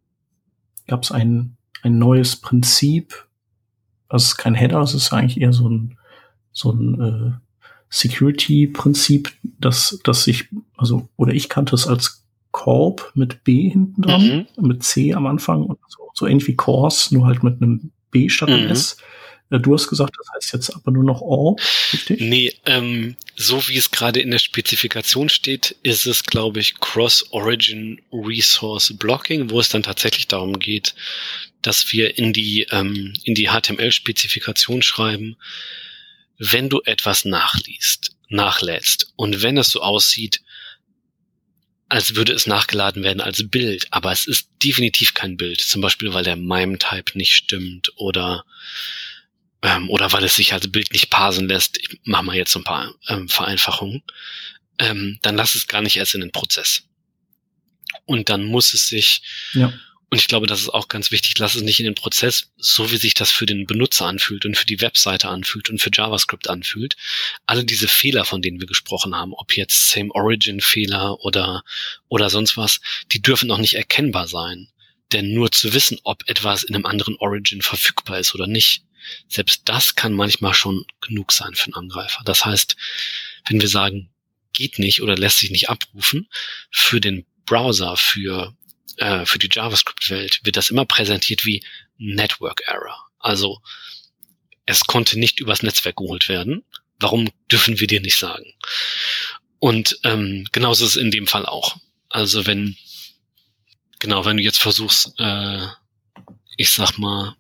Speaker 1: gab es ein, ein neues Prinzip. Also es ist kein Header, es ist eigentlich eher so ein, so ein äh, Security-Prinzip, das, das sich, also, oder ich kannte es als Corp mit B hinten dran, mhm. mit C am Anfang und so, so ähnlich wie Cores, nur halt mit einem B statt einem mhm. S. Äh, du hast gesagt, das heißt jetzt aber nur noch Orb,
Speaker 4: richtig? Nee, ähm, so wie es gerade in der Spezifikation steht, ist es, glaube ich, Cross-Origin Resource Blocking, wo es dann tatsächlich darum geht, dass wir in die, ähm, in die HTML-Spezifikation schreiben, wenn du etwas nachliest, nachlädst und wenn es so aussieht, als würde es nachgeladen werden als Bild, aber es ist definitiv kein Bild. Zum Beispiel, weil der MIME-Type nicht stimmt oder ähm, oder weil es sich als Bild nicht parsen lässt. Ich mache mal jetzt so ein paar ähm, Vereinfachungen. Ähm, dann lass es gar nicht erst in den Prozess. Und dann muss es sich ja. Und ich glaube, das ist auch ganz wichtig. Lass es nicht in den Prozess, so wie sich das für den Benutzer anfühlt und für die Webseite anfühlt und für JavaScript anfühlt. Alle diese Fehler, von denen wir gesprochen haben, ob jetzt Same Origin Fehler oder, oder sonst was, die dürfen noch nicht erkennbar sein. Denn nur zu wissen, ob etwas in einem anderen Origin verfügbar ist oder nicht, selbst das kann manchmal schon genug sein für einen Angreifer. Das heißt, wenn wir sagen, geht nicht oder lässt sich nicht abrufen, für den Browser, für äh, für die JavaScript-Welt wird das immer präsentiert wie Network Error. Also es konnte nicht übers Netzwerk geholt werden. Warum dürfen wir dir nicht sagen? Und ähm, genauso ist es in dem Fall auch. Also wenn genau, wenn du jetzt versuchst, äh, ich sag mal,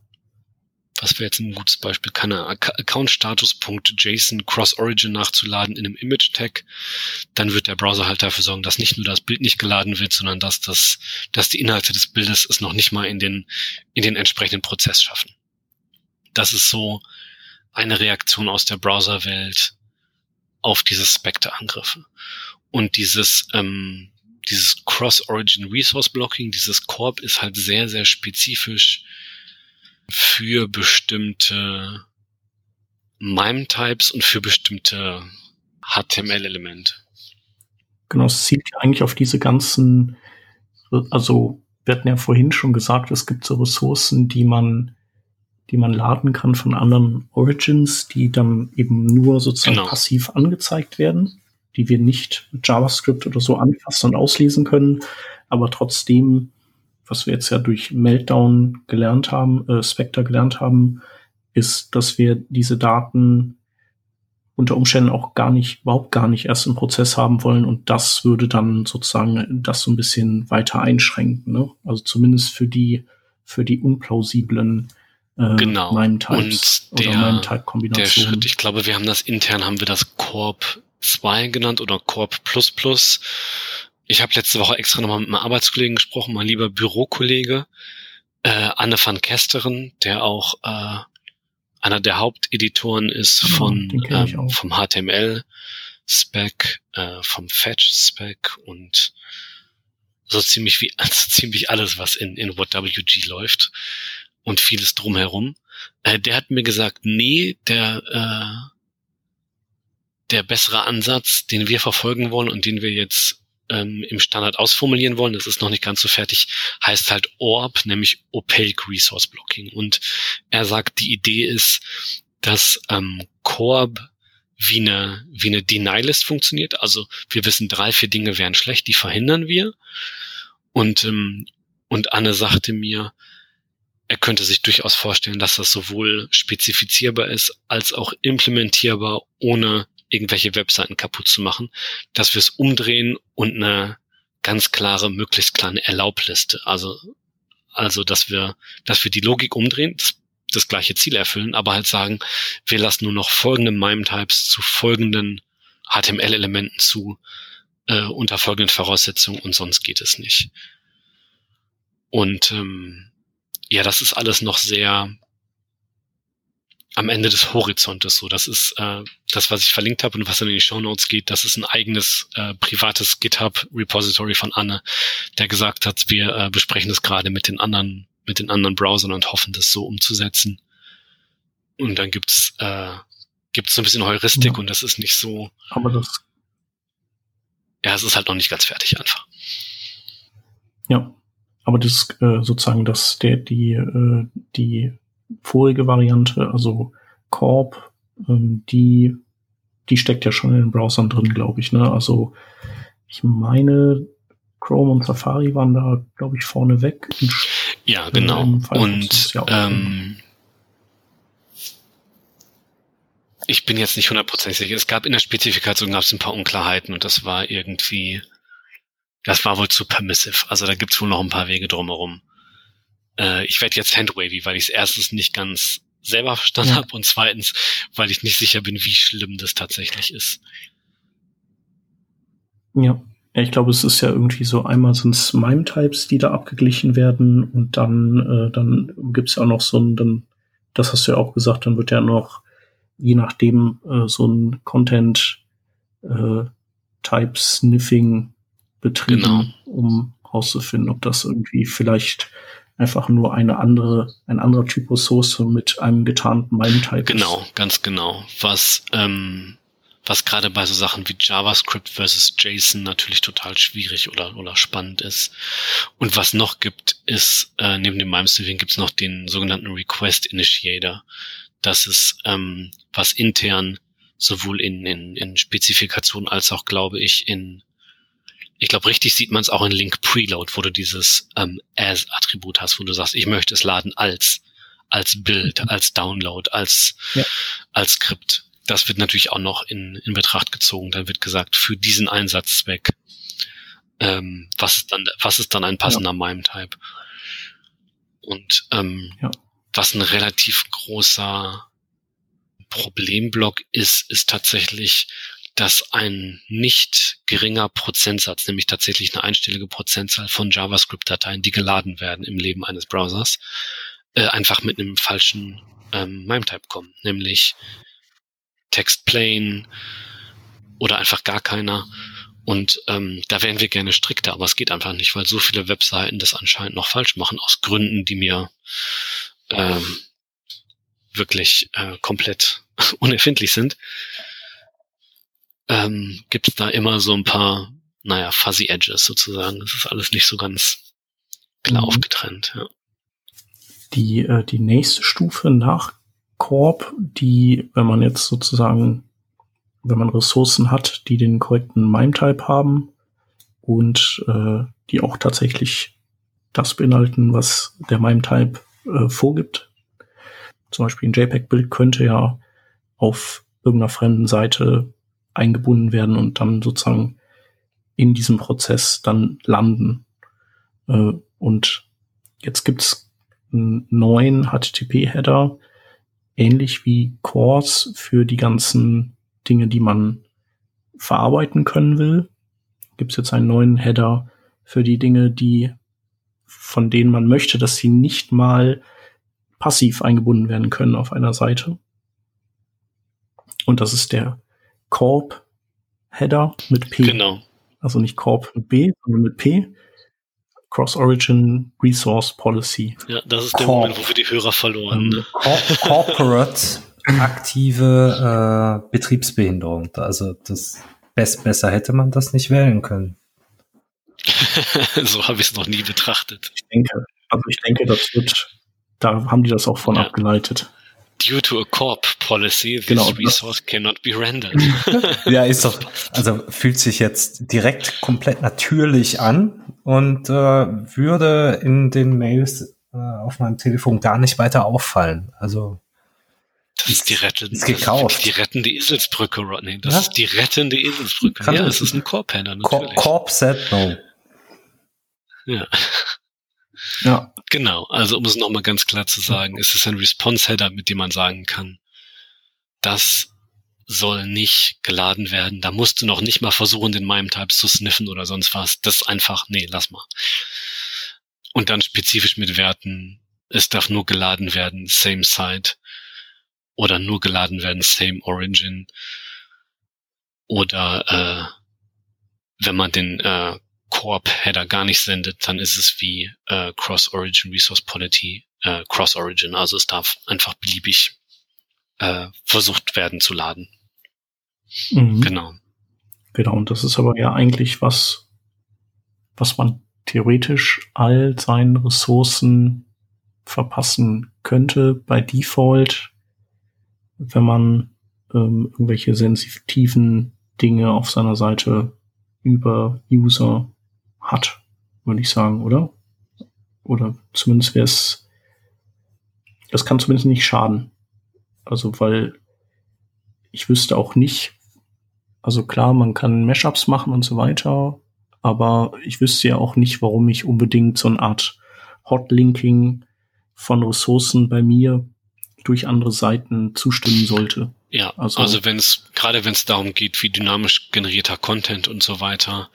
Speaker 4: was wäre jetzt ein gutes Beispiel, keine Account-Status.json Cross-Origin nachzuladen in einem Image-Tag, dann wird der Browser halt dafür sorgen, dass nicht nur das Bild nicht geladen wird, sondern dass das, dass die Inhalte des Bildes es noch nicht mal in den, in den entsprechenden Prozess schaffen. Das ist so eine Reaktion aus der Browserwelt auf diese Spectre-Angriffe. Und dieses, ähm, dieses Cross-Origin Resource Blocking, dieses Corp ist halt sehr, sehr spezifisch für bestimmte MIME-Types und für bestimmte HTML-Elemente.
Speaker 1: Genau, es zielt ja eigentlich auf diese ganzen, also wir hatten ja vorhin schon gesagt, es gibt so Ressourcen, die man, die man laden kann von anderen Origins, die dann eben nur sozusagen genau. passiv angezeigt werden die wir nicht mit JavaScript oder so anfassen und auslesen können, aber trotzdem, was wir jetzt ja durch Meltdown gelernt haben, äh, Spectre gelernt haben, ist, dass wir diese Daten unter Umständen auch gar nicht, überhaupt gar nicht erst im Prozess haben wollen und das würde dann sozusagen das so ein bisschen weiter einschränken. Ne? Also zumindest für die, für die unplausiblen
Speaker 4: äh, genau. MIME-Types
Speaker 1: oder MIME-Type-Kombinationen.
Speaker 4: Der Schritt, ich glaube, wir haben das intern, haben wir das Corp 2 genannt oder Corp Plus Plus. Ich habe letzte Woche extra nochmal mit einem Arbeitskollegen gesprochen, mein lieber Bürokollege, äh, Anne van Kesteren, der auch äh, einer der Haupteditoren ist von ähm, vom HTML Spec, äh, vom Fetch Spec und so ziemlich wie also ziemlich alles, was in in WhatWG läuft und vieles drumherum. Äh, der hat mir gesagt, nee, der äh, der bessere Ansatz, den wir verfolgen wollen und den wir jetzt ähm, im Standard ausformulieren wollen, das ist noch nicht ganz so fertig, heißt halt ORB, nämlich Opaque Resource Blocking. Und er sagt, die Idee ist, dass ähm, Corb wie eine, wie eine Deny-List funktioniert. Also wir wissen, drei, vier Dinge wären schlecht, die verhindern wir. Und, ähm, und Anne sagte mir, er könnte sich durchaus vorstellen, dass das sowohl spezifizierbar ist als auch implementierbar, ohne irgendwelche Webseiten kaputt zu machen, dass wir es umdrehen und eine ganz klare, möglichst kleine Erlaubliste, also, also, dass wir, dass wir die Logik umdrehen, das, das gleiche Ziel erfüllen, aber halt sagen, wir lassen nur noch folgende MIME-Types zu folgenden HTML-Elementen zu, äh, unter folgenden Voraussetzungen und sonst geht es nicht. Und ähm, ja, das ist alles noch sehr am Ende des Horizontes. So, das ist äh, das, was ich verlinkt habe und was dann in die Show Notes geht. Das ist ein eigenes äh, privates GitHub-Repository von Anne, der gesagt hat, wir äh, besprechen das gerade mit den anderen, mit den anderen Browsern und hoffen, das so umzusetzen. Und dann gibt's äh, gibt's so ein bisschen Heuristik ja. und das ist nicht so.
Speaker 1: Aber das.
Speaker 4: Ja, es ist halt noch nicht ganz fertig einfach.
Speaker 1: Ja, aber das äh, sozusagen, dass der die äh, die vorige Variante, also Corp, ähm, die, die steckt ja schon in den Browsern drin, glaube ich. Ne? Also ich meine, Chrome und Safari waren da, glaube ich, vorne weg.
Speaker 4: Ja, genau. und ähm, ich bin jetzt nicht hundertprozentig sicher. Es gab in der Spezifikation gab es ein paar Unklarheiten und das war irgendwie, das war wohl zu permissive. Also da gibt es wohl noch ein paar Wege drumherum äh, ich werde jetzt handwavy, weil ich es erstens nicht ganz selber verstanden ja. habe und zweitens, weil ich nicht sicher bin, wie schlimm das tatsächlich ist.
Speaker 1: Ja. Ja, ich glaube, es ist ja irgendwie so, einmal sind es Mime-Types, die da abgeglichen werden und dann, äh, dann gibt's ja auch noch so ein, dann, das hast du ja auch gesagt, dann wird ja noch, je nachdem, äh, so ein Content äh, betrieben, genau. um herauszufinden, ob das irgendwie vielleicht einfach nur eine andere, ein anderer Typus Source mit einem getarnten MIME-Type
Speaker 4: Genau, ganz genau. Was, ähm, was gerade bei so Sachen wie JavaScript versus JSON natürlich total schwierig oder, oder spannend ist. Und was noch gibt, ist, äh, neben dem MIME-Sniffing gibt es noch den sogenannten Request Initiator. Das ist, ähm, was intern sowohl in, in, in Spezifikationen als auch, glaube ich, in ich glaube, richtig sieht man es auch in Link Preload, wo du dieses ähm, As-Attribut hast, wo du sagst, ich möchte es laden als, als Bild, mhm. als Download, als, ja. als Skript. Das wird natürlich auch noch in, in Betracht gezogen. Dann wird gesagt, für diesen Einsatzzweck, ähm, was ist dann, was ist dann ein passender ja. MIME-Type? Und ähm, ja. was ein relativ großer Problemblock ist, ist tatsächlich, dass ein nicht geringer Prozentsatz, nämlich tatsächlich eine einstellige Prozentzahl von JavaScript-Dateien, die geladen werden im Leben eines Browsers, äh, einfach mit einem falschen ähm, MIME-Type kommen, nämlich Text plain oder einfach gar keiner. Und ähm, da wären wir gerne strikter, aber es geht einfach nicht, weil so viele Webseiten das anscheinend noch falsch machen, aus Gründen, die mir ähm, wirklich äh, komplett unerfindlich sind. Ähm, Gibt es da immer so ein paar, naja, fuzzy edges sozusagen. Das ist alles nicht so ganz klar mhm. aufgetrennt. Ja.
Speaker 1: Die, äh, die nächste Stufe nach Corp, die, wenn man jetzt sozusagen wenn man Ressourcen hat, die den korrekten MIME-Type haben und äh, die auch tatsächlich das beinhalten, was der MIME-Type äh, vorgibt. Zum Beispiel ein JPEG-Bild könnte ja auf irgendeiner fremden Seite eingebunden werden und dann sozusagen in diesem Prozess dann landen. Äh, und jetzt gibt's einen neuen HTTP-Header, ähnlich wie Cores für die ganzen Dinge, die man verarbeiten können will. Gibt es jetzt einen neuen Header für die Dinge, die von denen man möchte, dass sie nicht mal passiv eingebunden werden können auf einer Seite. Und das ist der Corp Header mit P.
Speaker 4: Genau.
Speaker 1: Also nicht Corp mit B, sondern mit P. Cross-Origin Resource Policy.
Speaker 4: Ja, das ist der Corp. Moment, wo wir die Hörer verloren. Ne?
Speaker 3: Corporate aktive äh, Betriebsbehinderung. Also das best besser hätte man das nicht wählen können.
Speaker 4: so habe ich es noch nie betrachtet.
Speaker 1: Ich denke, also ich denke, das wird, da haben die das auch von ja. abgeleitet.
Speaker 4: Due to a corp policy, this
Speaker 1: genau,
Speaker 4: resource cannot be rendered.
Speaker 3: ja, ist doch, also fühlt sich jetzt direkt komplett natürlich an und äh, würde in den Mails äh, auf meinem Telefon gar nicht weiter auffallen. Also
Speaker 4: das ist die rettende,
Speaker 3: ist gekauft.
Speaker 4: die rettende Eselsbrücke, Rodney. Das ja? ist die rettende Eselsbrücke. Kann ja, das ist ein Korb-Header,
Speaker 3: natürlich. Korb set no.
Speaker 4: Ja. Ja. Genau. Also, um es nochmal ganz klar zu sagen, es ist ein Response-Header, mit dem man sagen kann, das soll nicht geladen werden. Da musst du noch nicht mal versuchen, den MIME-Types zu sniffen oder sonst was. Das ist einfach, nee, lass mal. Und dann spezifisch mit Werten, es darf nur geladen werden, same site oder nur geladen werden, same origin. Oder äh, wenn man den äh, Corp-Header gar nicht sendet, dann ist es wie äh, Cross-Origin Resource Policy, äh, Cross-Origin. Also es darf einfach beliebig äh, versucht werden zu laden.
Speaker 1: Mhm.
Speaker 4: Genau.
Speaker 1: Genau, und das ist aber ja eigentlich was, was man theoretisch all seinen Ressourcen verpassen könnte bei Default wenn man ähm, irgendwelche sensitiven Dinge auf seiner Seite über User hat, würde ich sagen, oder? Oder zumindest wäre es, das kann zumindest nicht schaden. Also, weil ich wüsste auch nicht, also klar, man kann Mashups machen und so weiter, aber ich wüsste ja auch nicht, warum ich unbedingt so eine Art Hotlinking von Ressourcen bei mir durch andere Seiten zustimmen sollte.
Speaker 4: Ja, also, also wenn es, gerade wenn es darum geht, wie dynamisch generierter Content und so weiter,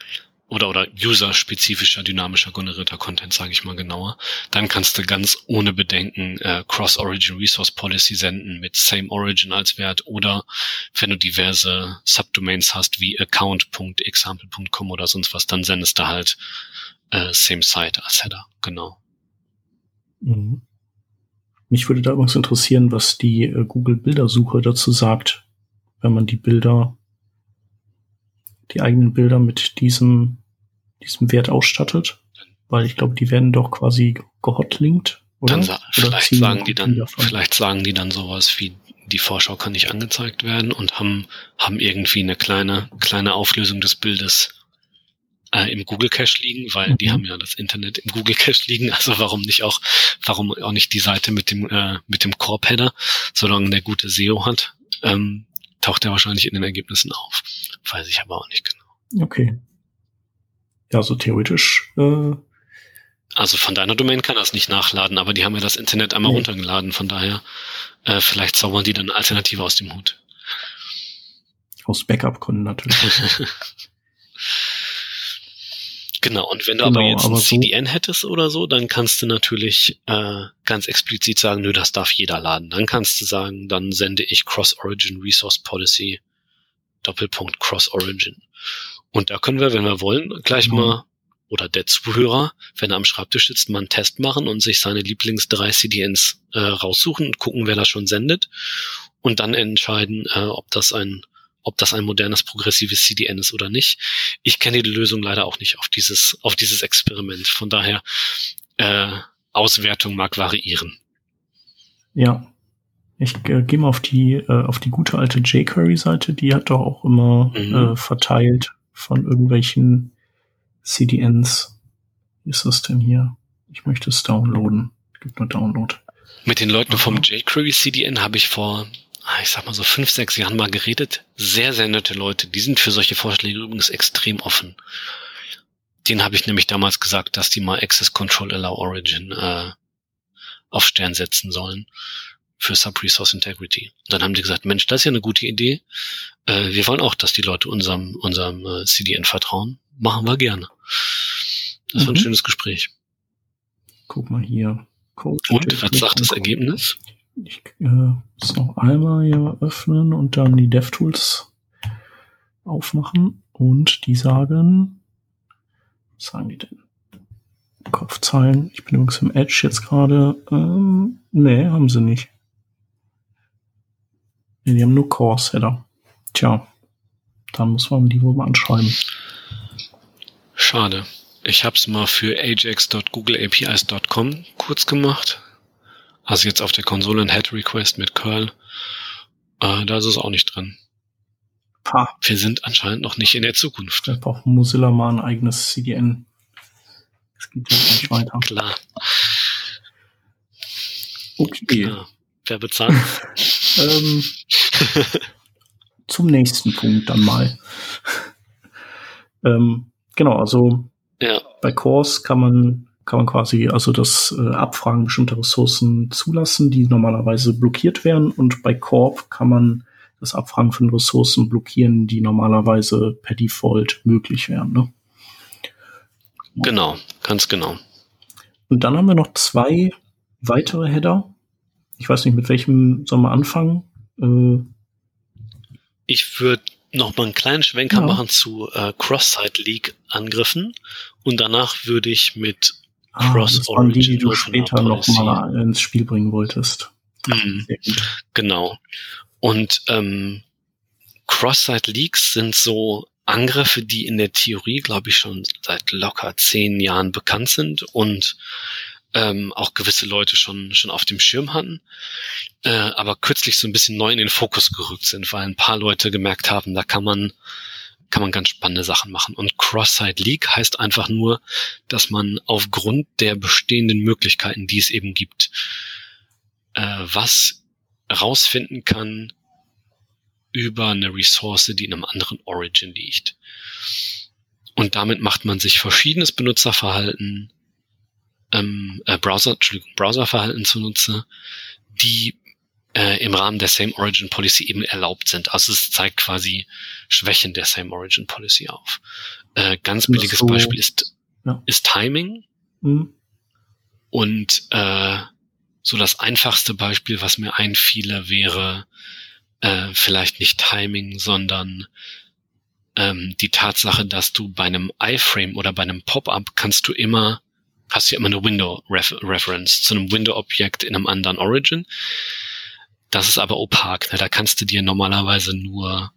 Speaker 4: oder, oder user-spezifischer, dynamischer generierter Content, sage ich mal genauer, dann kannst du ganz ohne Bedenken äh, Cross-Origin Resource Policy senden mit Same Origin als Wert oder wenn du diverse Subdomains hast wie account.example.com oder sonst was, dann sendest du halt äh, Same Site als Header, genau.
Speaker 1: Mhm. Mich würde da übrigens interessieren, was die äh, Google Bildersuche dazu sagt, wenn man die Bilder, die eigenen Bilder mit diesem, diesem Wert ausstattet. Weil ich glaube, die werden doch quasi gehotlinkt.
Speaker 4: Oder? Dann sa oder vielleicht sagen die dann, vielleicht sagen die dann sowas wie, die Vorschau kann nicht angezeigt werden und haben, haben irgendwie eine kleine, kleine Auflösung des Bildes äh, im Google Cache liegen, weil mhm. die haben ja das Internet im Google Cache liegen. Also warum nicht auch, warum auch nicht die Seite mit dem äh, mit dem Core Header, solange der gute SEO hat, ähm, taucht er wahrscheinlich in den Ergebnissen auf. Weiß ich aber auch nicht genau.
Speaker 1: Okay. Ja, so theoretisch äh,
Speaker 4: Also von deiner Domain kann das nicht nachladen, aber die haben ja das Internet einmal nee. runtergeladen, von daher äh, vielleicht zaubern die dann eine Alternative aus dem Hut.
Speaker 1: Aus Backup-Kunden natürlich.
Speaker 4: genau, und wenn du genau, aber jetzt ein CDN hättest oder so, dann kannst du natürlich äh, ganz explizit sagen, nö, das darf jeder laden. Dann kannst du sagen, dann sende ich Cross-Origin Resource Policy Doppelpunkt Cross-Origin. Und da können wir, wenn wir wollen, gleich mhm. mal oder der Zuhörer, wenn er am Schreibtisch sitzt, mal einen Test machen und sich seine Lieblings drei CDNs äh, raussuchen und gucken, wer das schon sendet und dann entscheiden, äh, ob das ein ob das ein modernes progressives CDN ist oder nicht. Ich kenne die Lösung leider auch nicht auf dieses auf dieses Experiment. Von daher äh, Auswertung mag variieren.
Speaker 1: Ja, ich äh, gehe mal auf die äh, auf die gute alte jQuery-Seite. Die hat doch auch immer mhm. äh, verteilt von irgendwelchen CDNs. Wie ist das denn hier? Ich möchte es downloaden. Es gibt nur Download.
Speaker 4: Mit den Leuten vom jQuery CDN habe ich vor, ich sag mal so fünf, sechs Jahren mal geredet. Sehr, sehr nette Leute. Die sind für solche Vorschläge übrigens extrem offen. Den habe ich nämlich damals gesagt, dass die mal Access Control Allow Origin äh, auf Stern setzen sollen für Sub-Resource Integrity. Und dann haben die gesagt, Mensch, das ist ja eine gute Idee. Äh, wir wollen auch, dass die Leute unserem, unserem äh, CDN vertrauen. Machen wir gerne. Das mhm. war ein mhm. schönes Gespräch.
Speaker 1: Guck mal hier.
Speaker 4: Code und was sagt das Ergebnis?
Speaker 1: Ich äh, muss noch einmal hier öffnen und dann die DevTools aufmachen und die sagen, was sagen die denn? Kopfzeilen. Ich bin übrigens im Edge jetzt gerade. Ähm, nee, haben sie nicht. Nee, die haben nur Course-Header. Tja, dann muss man die wohl mal anschreiben.
Speaker 4: Schade. Ich habe es mal für ajax.googleapis.com kurz gemacht. Also jetzt auf der Konsole ein Head Request mit Curl. Äh, da ist es auch nicht drin. Ha. Wir sind anscheinend noch nicht in der Zukunft.
Speaker 1: Da braucht Mozilla mal ein eigenes CDN. Das geht ja nicht weiter.
Speaker 4: Klar.
Speaker 1: Okay. Klar.
Speaker 4: Wer bezahlt?
Speaker 1: ähm, zum nächsten Punkt dann mal. ähm, genau, also
Speaker 4: ja.
Speaker 1: bei Cores kann man kann man quasi also das äh, Abfragen bestimmter Ressourcen zulassen, die normalerweise blockiert werden. Und bei Corp kann man das Abfragen von Ressourcen blockieren, die normalerweise per Default möglich wären. Ne?
Speaker 4: Genau, ganz genau.
Speaker 1: Und dann haben wir noch zwei weitere Header. Ich weiß nicht, mit welchem soll man anfangen? Äh,
Speaker 4: ich würde noch mal einen kleinen Schwenker ja. machen zu äh, Cross-Site-League-Angriffen und danach würde ich mit
Speaker 1: ah, Cross das waren die, die du später noch mal ins Spiel bringen wolltest.
Speaker 4: Mhm. Genau. Und ähm, Cross-Site-Leaks sind so Angriffe, die in der Theorie, glaube ich, schon seit locker zehn Jahren bekannt sind und ähm, auch gewisse Leute schon, schon auf dem Schirm hatten, äh, aber kürzlich so ein bisschen neu in den Fokus gerückt sind, weil ein paar Leute gemerkt haben, da kann man kann man ganz spannende Sachen machen. Und Cross-Site Leak heißt einfach nur, dass man aufgrund der bestehenden Möglichkeiten, die es eben gibt, äh, was rausfinden kann über eine Ressource, die in einem anderen Origin liegt. Und damit macht man sich verschiedenes Benutzerverhalten ähm, äh, Browser, Entschuldigung, Browserverhalten zunutze, die äh, im Rahmen der Same Origin Policy eben erlaubt sind. Also es zeigt quasi Schwächen der Same Origin Policy auf. Äh, ganz billiges so, Beispiel ist, ja. ist Timing. Mhm. Und äh, so das einfachste Beispiel, was mir einfiele, wäre äh, vielleicht nicht Timing, sondern ähm, die Tatsache, dass du bei einem iFrame oder bei einem Pop-up kannst du immer hast du ja immer eine Window-Reference zu einem Window-Objekt in einem anderen Origin. Das ist aber opak. Ne? Da kannst du dir normalerweise nur,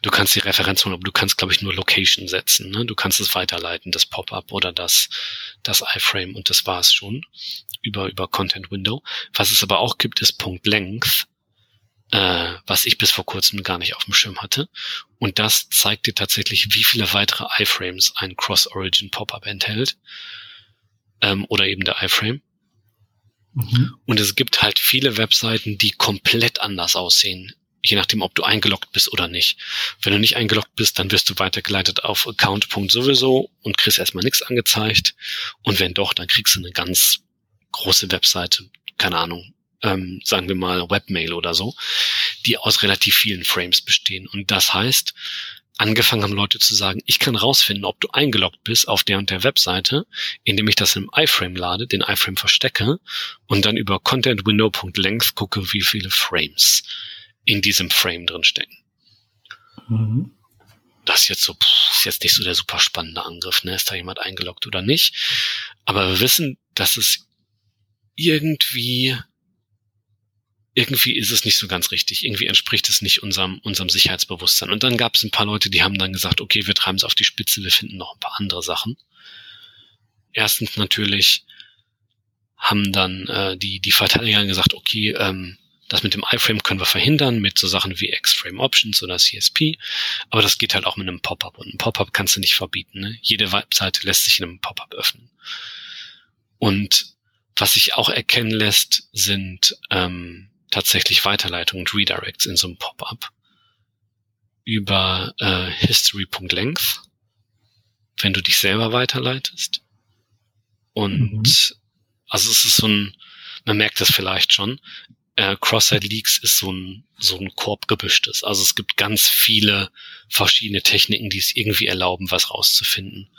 Speaker 4: du kannst die Referenz holen, aber du kannst, glaube ich, nur Location setzen. Ne? Du kannst es weiterleiten, das Pop-up oder das, das iFrame und das war's schon über, über Content Window. Was es aber auch gibt, ist Punkt Length, äh, was ich bis vor kurzem gar nicht auf dem Schirm hatte. Und das zeigt dir tatsächlich, wie viele weitere iFrames ein Cross-Origin Pop-up enthält ähm, oder eben der iFrame. Mhm. Und es gibt halt viele Webseiten, die komplett anders aussehen je nachdem, ob du eingeloggt bist oder nicht. Wenn du nicht eingeloggt bist, dann wirst du weitergeleitet auf Account. sowieso und kriegst erstmal nichts angezeigt. Und wenn doch, dann kriegst du eine ganz große Webseite, keine Ahnung, ähm, sagen wir mal Webmail oder so, die aus relativ vielen Frames bestehen. Und das heißt, angefangen haben Leute zu sagen, ich kann rausfinden, ob du eingeloggt bist auf der und der Webseite, indem ich das im iFrame lade, den iFrame verstecke und dann über contentwindow.length gucke, wie viele Frames in diesem Frame drin stecken. Mhm. Das ist jetzt so, pff, ist jetzt nicht so der super spannende Angriff, ne? Ist da jemand eingeloggt oder nicht? Aber wir wissen, dass es irgendwie, irgendwie ist es nicht so ganz richtig. Irgendwie entspricht es nicht unserem, unserem Sicherheitsbewusstsein. Und dann gab es ein paar Leute, die haben dann gesagt, okay, wir treiben es auf die Spitze, wir finden noch ein paar andere Sachen. Erstens natürlich haben dann äh, die, die Verteidiger gesagt, okay, ähm, das mit dem iFrame können wir verhindern mit so Sachen wie X-Frame Options oder CSP, aber das geht halt auch mit einem Pop-up und ein Pop-up kannst du nicht verbieten. Ne? Jede Webseite lässt sich in einem Pop-up öffnen. Und was sich auch erkennen lässt, sind ähm, tatsächlich Weiterleitungen und Redirects in so einem Pop-up über äh, history.length, wenn du dich selber weiterleitest. Und mhm. also es ist so ein, man merkt das vielleicht schon, äh, Cross-Site Leaks ist so ein, so ein Korb gemischtes. Also es gibt ganz viele verschiedene Techniken, die es irgendwie erlauben, was rauszufinden.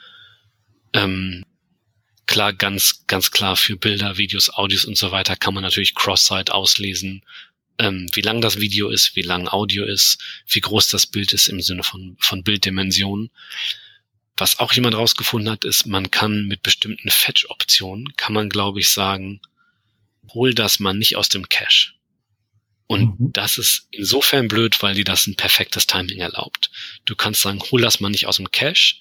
Speaker 4: Ähm, klar, ganz, ganz klar für Bilder, Videos, Audios und so weiter kann man natürlich Cross-Site auslesen, ähm, wie lang das Video ist, wie lang Audio ist, wie groß das Bild ist im Sinne von, von Bilddimensionen. Was auch jemand rausgefunden hat, ist, man kann mit bestimmten Fetch-Optionen, kann man, glaube ich, sagen, hol das mal nicht aus dem Cache. Und mhm. das ist insofern blöd, weil dir das ein perfektes Timing erlaubt. Du kannst sagen, hol das mal nicht aus dem Cache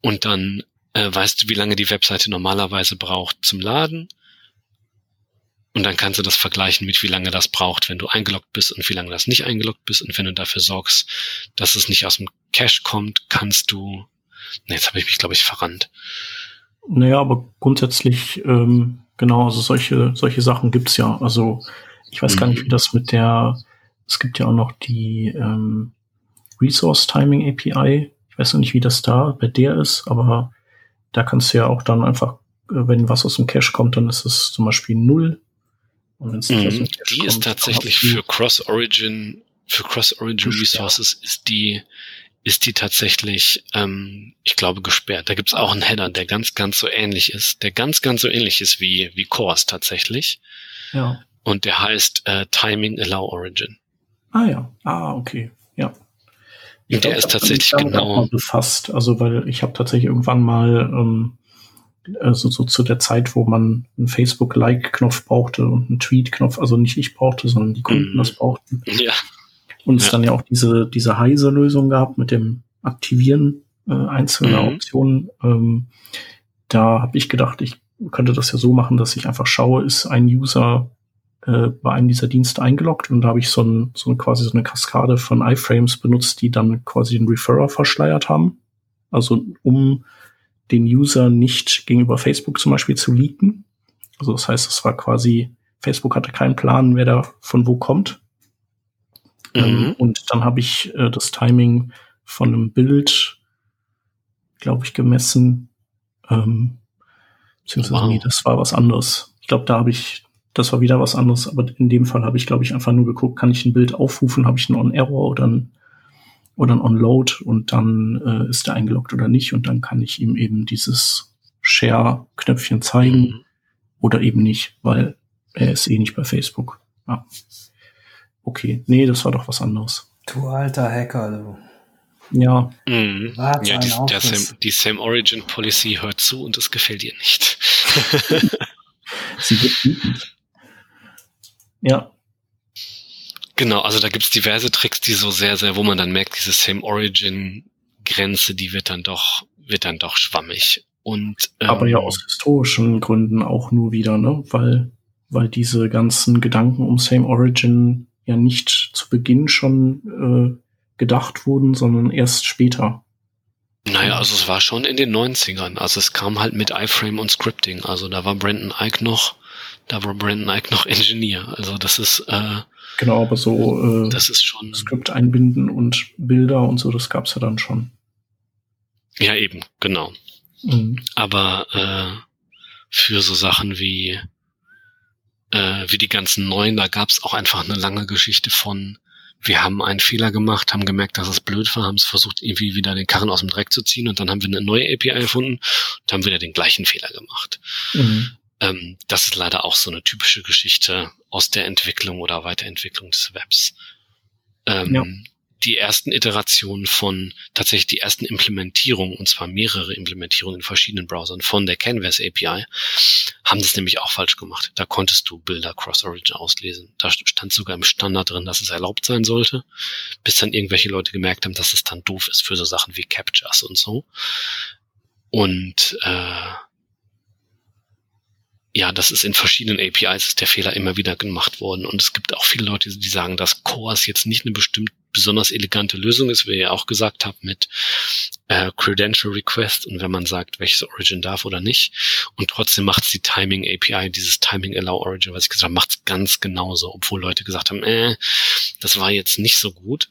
Speaker 4: und dann äh, weißt du, wie lange die Webseite normalerweise braucht zum Laden. Und dann kannst du das vergleichen mit, wie lange das braucht, wenn du eingeloggt bist und wie lange das nicht eingeloggt bist. Und wenn du dafür sorgst, dass es nicht aus dem Cache kommt, kannst du. Ne, jetzt habe ich mich, glaube ich, verrannt.
Speaker 1: Naja, aber grundsätzlich ähm, Genau, also solche, solche Sachen gibt's ja. Also ich weiß mhm. gar nicht, wie mhm. das mit der, es gibt ja auch noch die ähm, Resource Timing API. Ich weiß noch nicht, wie das da bei der ist, aber da kannst du ja auch dann einfach, äh, wenn was aus dem Cache kommt, dann ist es zum Beispiel null.
Speaker 4: Und wenn's nicht mhm. aus dem Cache die kommt, ist tatsächlich für Cross-Origin, für Cross-Origin Resources ist die ist die tatsächlich, ähm, ich glaube, gesperrt. Da gibt's auch einen Header, der ganz, ganz so ähnlich ist, der ganz, ganz so ähnlich ist wie, wie Course tatsächlich. Ja. Und der heißt äh, Timing Allow Origin.
Speaker 1: Ah ja, ah, okay.
Speaker 4: Ich der glaub, ist tatsächlich genau
Speaker 1: befasst. Also weil ich habe tatsächlich irgendwann mal ähm, also so zu der Zeit, wo man einen Facebook-Like-Knopf brauchte und einen Tweet-Knopf, also nicht ich brauchte, sondern die Kunden mm. das brauchten.
Speaker 4: Ja.
Speaker 1: Und es dann ja auch diese, diese Heise-Lösung gab mit dem Aktivieren äh, einzelner mhm. Optionen. Ähm, da habe ich gedacht, ich könnte das ja so machen, dass ich einfach schaue, ist ein User äh, bei einem dieser Dienste eingeloggt und da habe ich so, ein, so ein, quasi so eine Kaskade von iFrames benutzt, die dann quasi den Referrer verschleiert haben. Also um den User nicht gegenüber Facebook zum Beispiel zu leaken. Also das heißt, es war quasi, Facebook hatte keinen Plan, wer da von wo kommt. Ähm, mhm. und dann habe ich äh, das Timing von einem Bild, glaube ich, gemessen. Ähm, beziehungsweise, wow. nee, das war was anderes. Ich glaube, da habe ich, das war wieder was anderes, aber in dem Fall habe ich, glaube ich, einfach nur geguckt, kann ich ein Bild aufrufen, habe ich einen On-Error oder ein, oder ein On-Load und dann äh, ist er eingeloggt oder nicht und dann kann ich ihm eben dieses Share-Knöpfchen zeigen mhm. oder eben nicht, weil er ist eh nicht bei Facebook. Ja. Okay, nee, das war doch was anderes.
Speaker 3: Du alter Hacker, du.
Speaker 1: Ja.
Speaker 4: Mhm. ja die, der Sam, die Same Origin Policy hört zu und es gefällt ihr nicht.
Speaker 1: Sie wird wütend. Ja.
Speaker 4: Genau, also da gibt's diverse Tricks, die so sehr, sehr, wo man dann merkt, diese Same Origin Grenze, die wird dann doch, wird dann doch schwammig. Und,
Speaker 1: ähm, Aber ja aus historischen Gründen auch nur wieder, ne? Weil, weil diese ganzen Gedanken um Same Origin ja nicht zu Beginn schon äh, gedacht wurden, sondern erst später.
Speaker 4: Naja, also es war schon in den 90ern. Also es kam halt mit iFrame und Scripting. Also da war Brandon Ike noch Da war Brandon Ike noch Engineer. Also das ist äh,
Speaker 1: genau, aber so
Speaker 4: äh, das ist schon
Speaker 1: Skript einbinden und Bilder und so, das gab's ja dann schon.
Speaker 4: Ja, eben, genau. Mhm. Aber äh, für so Sachen wie äh, wie die ganzen neuen, da gab's auch einfach eine lange Geschichte von wir haben einen Fehler gemacht, haben gemerkt, dass es blöd war, haben es versucht, irgendwie wieder den Karren aus dem Dreck zu ziehen und dann haben wir eine neue API erfunden und haben wieder den gleichen Fehler gemacht. Mhm. Ähm, das ist leider auch so eine typische Geschichte aus der Entwicklung oder Weiterentwicklung des Webs. Ähm, ja die ersten Iterationen von tatsächlich die ersten Implementierungen, und zwar mehrere Implementierungen in verschiedenen Browsern von der Canvas API, haben das nämlich auch falsch gemacht. Da konntest du Bilder Cross-Origin auslesen. Da stand sogar im Standard drin, dass es erlaubt sein sollte, bis dann irgendwelche Leute gemerkt haben, dass es dann doof ist für so Sachen wie Captchas und so. Und äh, ja, das ist in verschiedenen APIs ist der Fehler immer wieder gemacht worden. Und es gibt auch viele Leute, die sagen, dass CORS jetzt nicht eine bestimmt besonders elegante Lösung ist, wie ihr auch gesagt habt, mit äh, Credential Request und wenn man sagt, welches Origin darf oder nicht. Und trotzdem macht es die Timing API, dieses Timing Allow Origin, was ich gesagt habe, macht es ganz genauso, obwohl Leute gesagt haben, äh, das war jetzt nicht so gut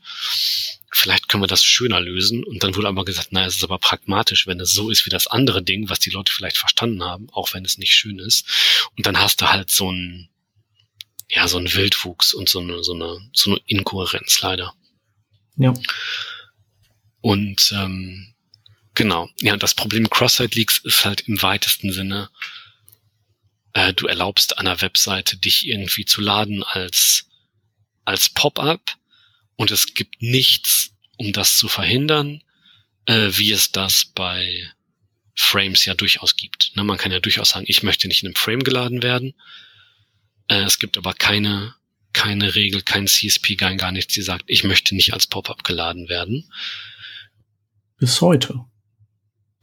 Speaker 4: vielleicht können wir das schöner lösen. Und dann wurde aber gesagt, naja, es ist aber pragmatisch, wenn es so ist wie das andere Ding, was die Leute vielleicht verstanden haben, auch wenn es nicht schön ist. Und dann hast du halt so ein, ja, so ein Wildwuchs und so eine, so eine, so eine Inkohärenz leider.
Speaker 1: Ja.
Speaker 4: Und ähm, genau, ja, das Problem Cross-Site-Leaks ist halt im weitesten Sinne, äh, du erlaubst einer Webseite, dich irgendwie zu laden als, als Pop-up und es gibt nichts, um das zu verhindern, äh, wie es das bei Frames ja durchaus gibt. Ne, man kann ja durchaus sagen, ich möchte nicht in einem Frame geladen werden. Äh, es gibt aber keine, keine Regel, kein CSP-Guide, gar nichts, die sagt, ich möchte nicht als Pop-up geladen werden.
Speaker 1: Bis heute.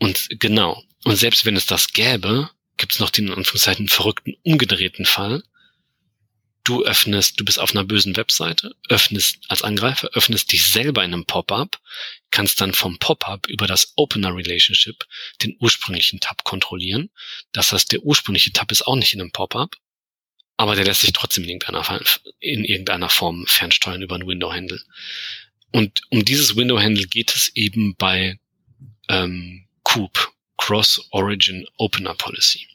Speaker 4: Und genau. Und selbst wenn es das gäbe, gibt es noch den in Anführungszeichen verrückten umgedrehten Fall, du öffnest, du bist auf einer bösen Webseite, öffnest als Angreifer, öffnest dich selber in einem Pop-up, kannst dann vom Pop-up über das Opener Relationship den ursprünglichen Tab kontrollieren. Das heißt, der ursprüngliche Tab ist auch nicht in einem Pop-up, aber der lässt sich trotzdem in irgendeiner, in irgendeiner Form fernsteuern über ein Window-Handle. Und um dieses Window-Handle geht es eben bei ähm, Coop, Cross-Origin Opener Policy.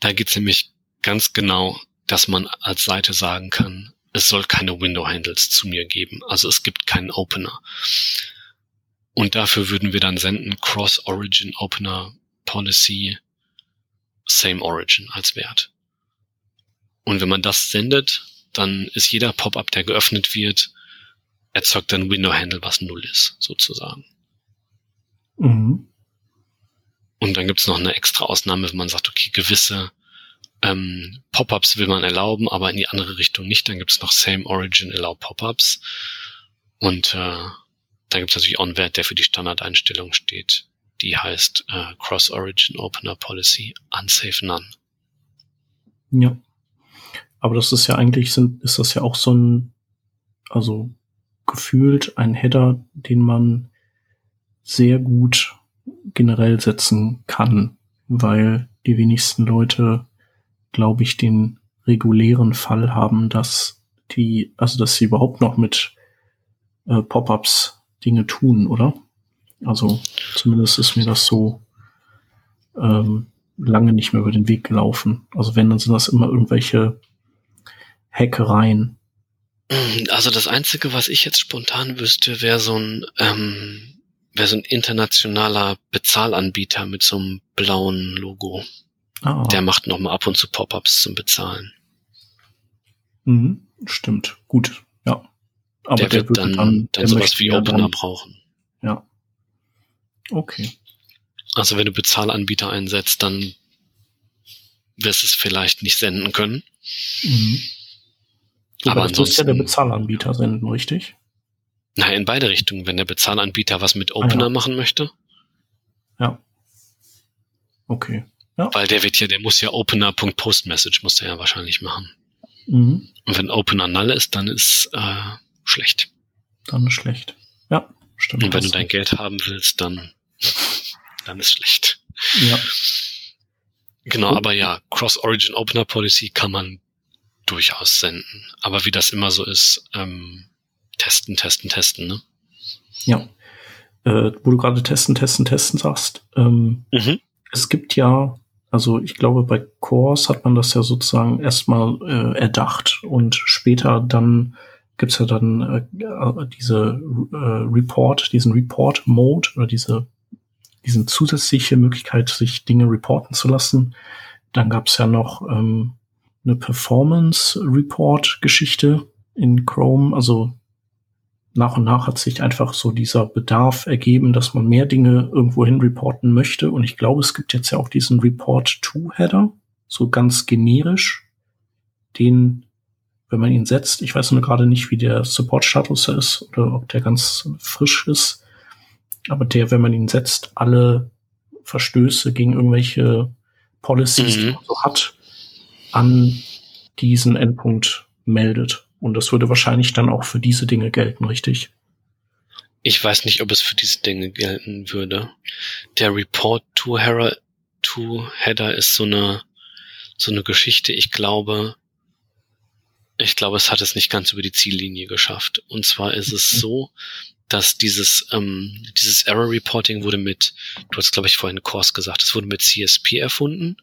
Speaker 4: Da geht es nämlich ganz genau, dass man als Seite sagen kann, es soll keine Window-Handles zu mir geben. Also es gibt keinen Opener. Und dafür würden wir dann senden Cross-Origin Opener Policy Same Origin als Wert. Und wenn man das sendet, dann ist jeder Pop-up, der geöffnet wird, erzeugt dann Window-Handle, was null ist, sozusagen. Mhm. Und dann gibt es noch eine extra Ausnahme, wenn man sagt, okay, gewisse ähm, Pop-ups will man erlauben, aber in die andere Richtung nicht. Dann gibt es noch Same Origin Allow Pop-ups. Und äh, dann gibt es natürlich auch einen Wert, der für die Standardeinstellung steht. Die heißt äh, Cross Origin Opener Policy Unsafe None.
Speaker 1: Ja. Aber das ist ja eigentlich, sind, ist das ja auch so ein, also gefühlt ein Header, den man sehr gut generell setzen kann, weil die wenigsten Leute glaube ich, den regulären Fall haben, dass die, also dass sie überhaupt noch mit äh, Pop-ups Dinge tun, oder? Also zumindest ist mir das so ähm, lange nicht mehr über den Weg gelaufen. Also wenn, dann sind das immer irgendwelche Hackereien.
Speaker 4: Also das Einzige, was ich jetzt spontan wüsste, wäre so ein ähm, wäre so ein internationaler Bezahlanbieter mit so einem blauen Logo. Oh. Der macht noch mal ab und zu Pop-ups zum Bezahlen.
Speaker 1: Mhm, stimmt, gut, ja.
Speaker 4: Aber der, der wird dann, dann, dann sowas wie Opener dann, brauchen.
Speaker 1: Ja. Okay.
Speaker 4: Also wenn du Bezahlanbieter einsetzt, dann wirst du es vielleicht nicht senden können.
Speaker 1: Mhm. Aber das muss ja der Bezahlanbieter senden, richtig?
Speaker 4: Nein, in beide Richtungen. Wenn der Bezahlanbieter was mit Opener ah, ja. machen möchte.
Speaker 1: Ja. Okay.
Speaker 4: Ja. Weil der wird ja, der muss ja Opener.postMessage muss der ja wahrscheinlich machen. Mhm. Und wenn Opener null ist, dann ist äh, schlecht.
Speaker 1: Dann ist schlecht. Ja,
Speaker 4: stimmt. Und wenn du dein Geld haben willst, dann, dann ist schlecht.
Speaker 1: Ja.
Speaker 4: Genau, aber ja, Cross-Origin Opener Policy kann man durchaus senden. Aber wie das immer so ist, ähm, testen, testen, testen, ne?
Speaker 1: Ja. Äh, wo du gerade testen, testen, testen sagst, ähm, mhm. es gibt ja, also ich glaube, bei Cores hat man das ja sozusagen erstmal äh, erdacht und später dann gibt's ja dann äh, diese äh, Report, diesen Report-Mode oder diese diesen zusätzliche Möglichkeit, sich Dinge reporten zu lassen. Dann gab's ja noch ähm, eine Performance-Report-Geschichte in Chrome. Also nach und nach hat sich einfach so dieser Bedarf ergeben, dass man mehr Dinge irgendwohin reporten möchte. Und ich glaube, es gibt jetzt ja auch diesen Report-to-Header, so ganz generisch, den, wenn man ihn setzt, ich weiß nur gerade nicht, wie der Support-Status ist oder ob der ganz frisch ist, aber der, wenn man ihn setzt, alle Verstöße gegen irgendwelche Policies, mhm. die man so hat, an diesen Endpunkt meldet. Und das würde wahrscheinlich dann auch für diese Dinge gelten, richtig?
Speaker 4: Ich weiß nicht, ob es für diese Dinge gelten würde. Der Report to Header, to Header ist so eine, so eine Geschichte. Ich glaube, ich glaube, es hat es nicht ganz über die Ziellinie geschafft. Und zwar ist es so, dass dieses, ähm, dieses Error Reporting wurde mit, du hast glaube ich vorhin Course gesagt, es wurde mit CSP erfunden.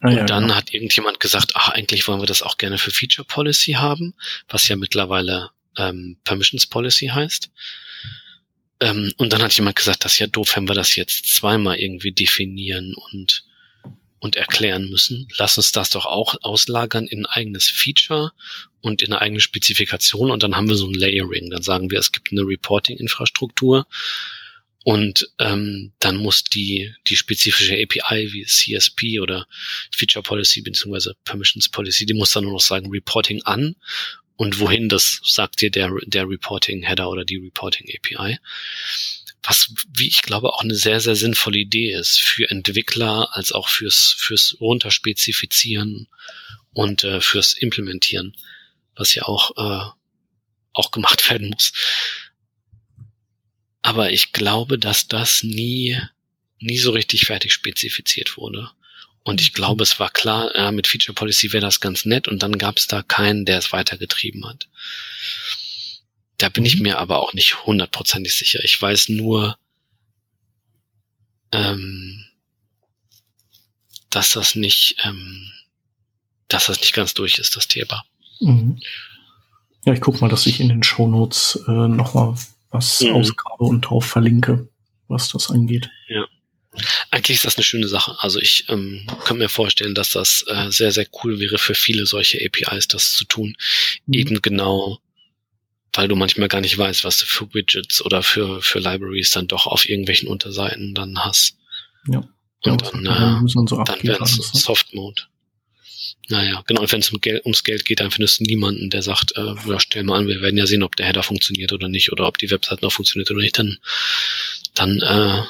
Speaker 4: Ah, und dann genau. hat irgendjemand gesagt, ach, eigentlich wollen wir das auch gerne für Feature Policy haben, was ja mittlerweile ähm, Permissions Policy heißt. Ähm, und dann hat jemand gesagt, das ist ja doof, wenn wir das jetzt zweimal irgendwie definieren und und erklären müssen. Lass uns das doch auch auslagern in ein eigenes Feature und in eine eigene Spezifikation und dann haben wir so ein Layering. Dann sagen wir, es gibt eine Reporting-Infrastruktur und ähm, dann muss die, die spezifische API wie CSP oder Feature Policy bzw. Permissions Policy, die muss dann nur noch sagen Reporting an und wohin das sagt dir der, der Reporting Header oder die Reporting API was, wie ich glaube, auch eine sehr, sehr sinnvolle Idee ist für Entwickler als auch fürs, fürs Runterspezifizieren und äh, fürs Implementieren, was ja auch, äh, auch gemacht werden muss. Aber ich glaube, dass das nie, nie so richtig fertig spezifiziert wurde. Und ich glaube, es war klar, ja, mit Feature Policy wäre das ganz nett und dann gab es da keinen, der es weitergetrieben hat. Da bin ich mhm. mir aber auch nicht hundertprozentig sicher. Ich weiß nur, ähm, dass das nicht, ähm, dass das nicht ganz durch ist, das Thema. Mhm.
Speaker 1: Ja, ich guck mal, dass ich in den Shownotes äh, nochmal was mhm. ausgrabe und drauf verlinke, was das angeht.
Speaker 4: Ja. Eigentlich ist das eine schöne Sache. Also ich ähm, kann mir vorstellen, dass das äh, sehr, sehr cool wäre für viele solche APIs, das zu tun. Mhm. Eben genau weil du manchmal gar nicht weißt, was du für Widgets oder für, für Libraries dann doch auf irgendwelchen Unterseiten dann hast. Ja. Und ja, dann, äh, so dann wäre es Soft Mode. Naja, genau. Und wenn es um Geld, ums Geld geht, dann findest du niemanden, der sagt, äh, ja, stell mal an, wir werden ja sehen, ob der Header funktioniert oder nicht, oder ob die Website noch funktioniert oder nicht. Dann, dann, äh,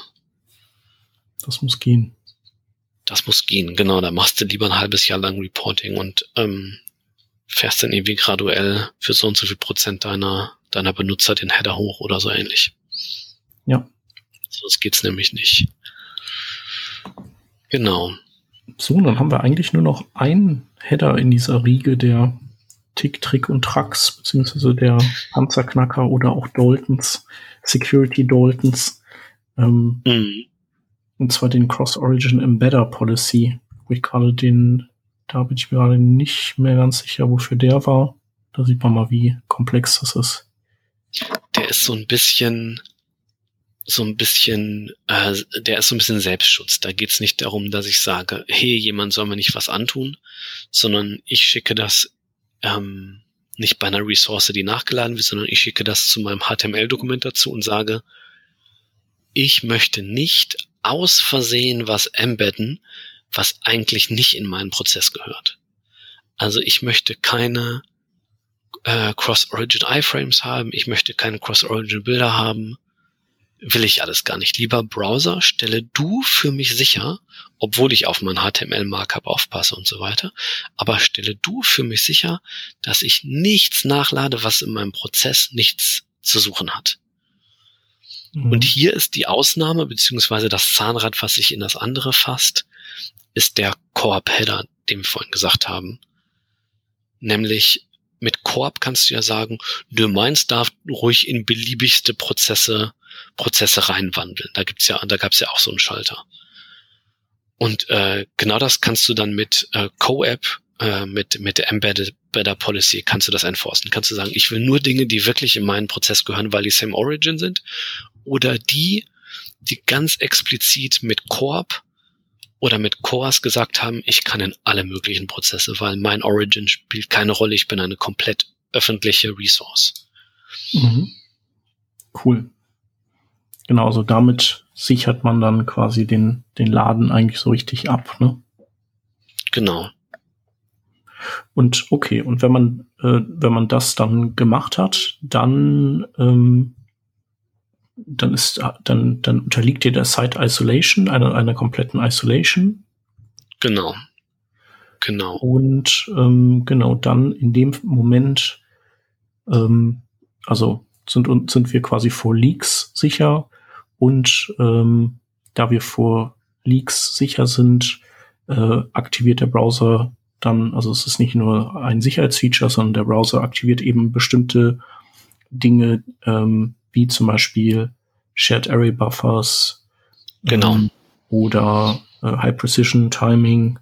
Speaker 1: das muss gehen.
Speaker 4: Das muss gehen, genau. Da machst du lieber ein halbes Jahr lang Reporting und ähm, fährst dann irgendwie graduell für so und so viel Prozent deiner, deiner Benutzer den Header hoch oder so ähnlich.
Speaker 1: Ja.
Speaker 4: Sonst geht's nämlich nicht. Genau.
Speaker 1: So, dann haben wir eigentlich nur noch einen Header in dieser Riege der Tick, Trick und Trucks, beziehungsweise der Panzerknacker oder auch Daltons, Security Daltons. Ähm, mhm. Und zwar den Cross-Origin Embedder Policy, wo ich gerade den da bin ich mir gerade nicht mehr ganz sicher, wofür der war. Da sieht man mal, wie komplex das ist.
Speaker 4: Der ist so ein bisschen, so ein bisschen, äh, der ist so ein bisschen Selbstschutz. Da geht es nicht darum, dass ich sage, hey, jemand soll mir nicht was antun, sondern ich schicke das ähm, nicht bei einer Ressource, die nachgeladen wird, sondern ich schicke das zu meinem HTML-Dokument dazu und sage, ich möchte nicht aus Versehen was embedden, was eigentlich nicht in meinen Prozess gehört. Also ich möchte keine äh, Cross-Origin iframes haben, ich möchte keine Cross-Origin Bilder haben, will ich alles gar nicht. Lieber Browser, stelle du für mich sicher, obwohl ich auf mein HTML-Markup aufpasse und so weiter, aber stelle du für mich sicher, dass ich nichts nachlade, was in meinem Prozess nichts zu suchen hat. Mhm. Und hier ist die Ausnahme, beziehungsweise das Zahnrad, was sich in das andere fasst, ist der Corp-Header, den wir vorhin gesagt haben. Nämlich mit Corp kannst du ja sagen, du meinst darf ruhig in beliebigste Prozesse, Prozesse reinwandeln. Da gibt's ja, da gab's ja auch so einen Schalter. Und äh, genau das kannst du dann mit äh, Co-App, äh, mit, mit der Embedded Better Policy, kannst du das enforcen. Kannst du sagen, ich will nur Dinge, die wirklich in meinen Prozess gehören, weil die Same Origin sind, oder die, die ganz explizit mit Corp oder mit Cores gesagt haben, ich kann in alle möglichen Prozesse, weil mein Origin spielt keine Rolle, ich bin eine komplett öffentliche Resource.
Speaker 1: Mhm. Cool. Genau, also damit sichert man dann quasi den, den Laden eigentlich so richtig ab, ne?
Speaker 4: Genau.
Speaker 1: Und okay, und wenn man, äh, wenn man das dann gemacht hat, dann, ähm, dann ist, dann, dann unterliegt dir der Site Isolation, einer, einer kompletten Isolation.
Speaker 4: Genau. Genau.
Speaker 1: Und ähm, genau, dann in dem Moment, ähm, also sind, sind wir quasi vor Leaks sicher und ähm, da wir vor Leaks sicher sind, äh, aktiviert der Browser dann, also es ist nicht nur ein Sicherheitsfeature, sondern der Browser aktiviert eben bestimmte Dinge, ähm, wie zum Beispiel Shared Array Buffers.
Speaker 4: Genau.
Speaker 1: Ähm, oder äh, High Precision Timing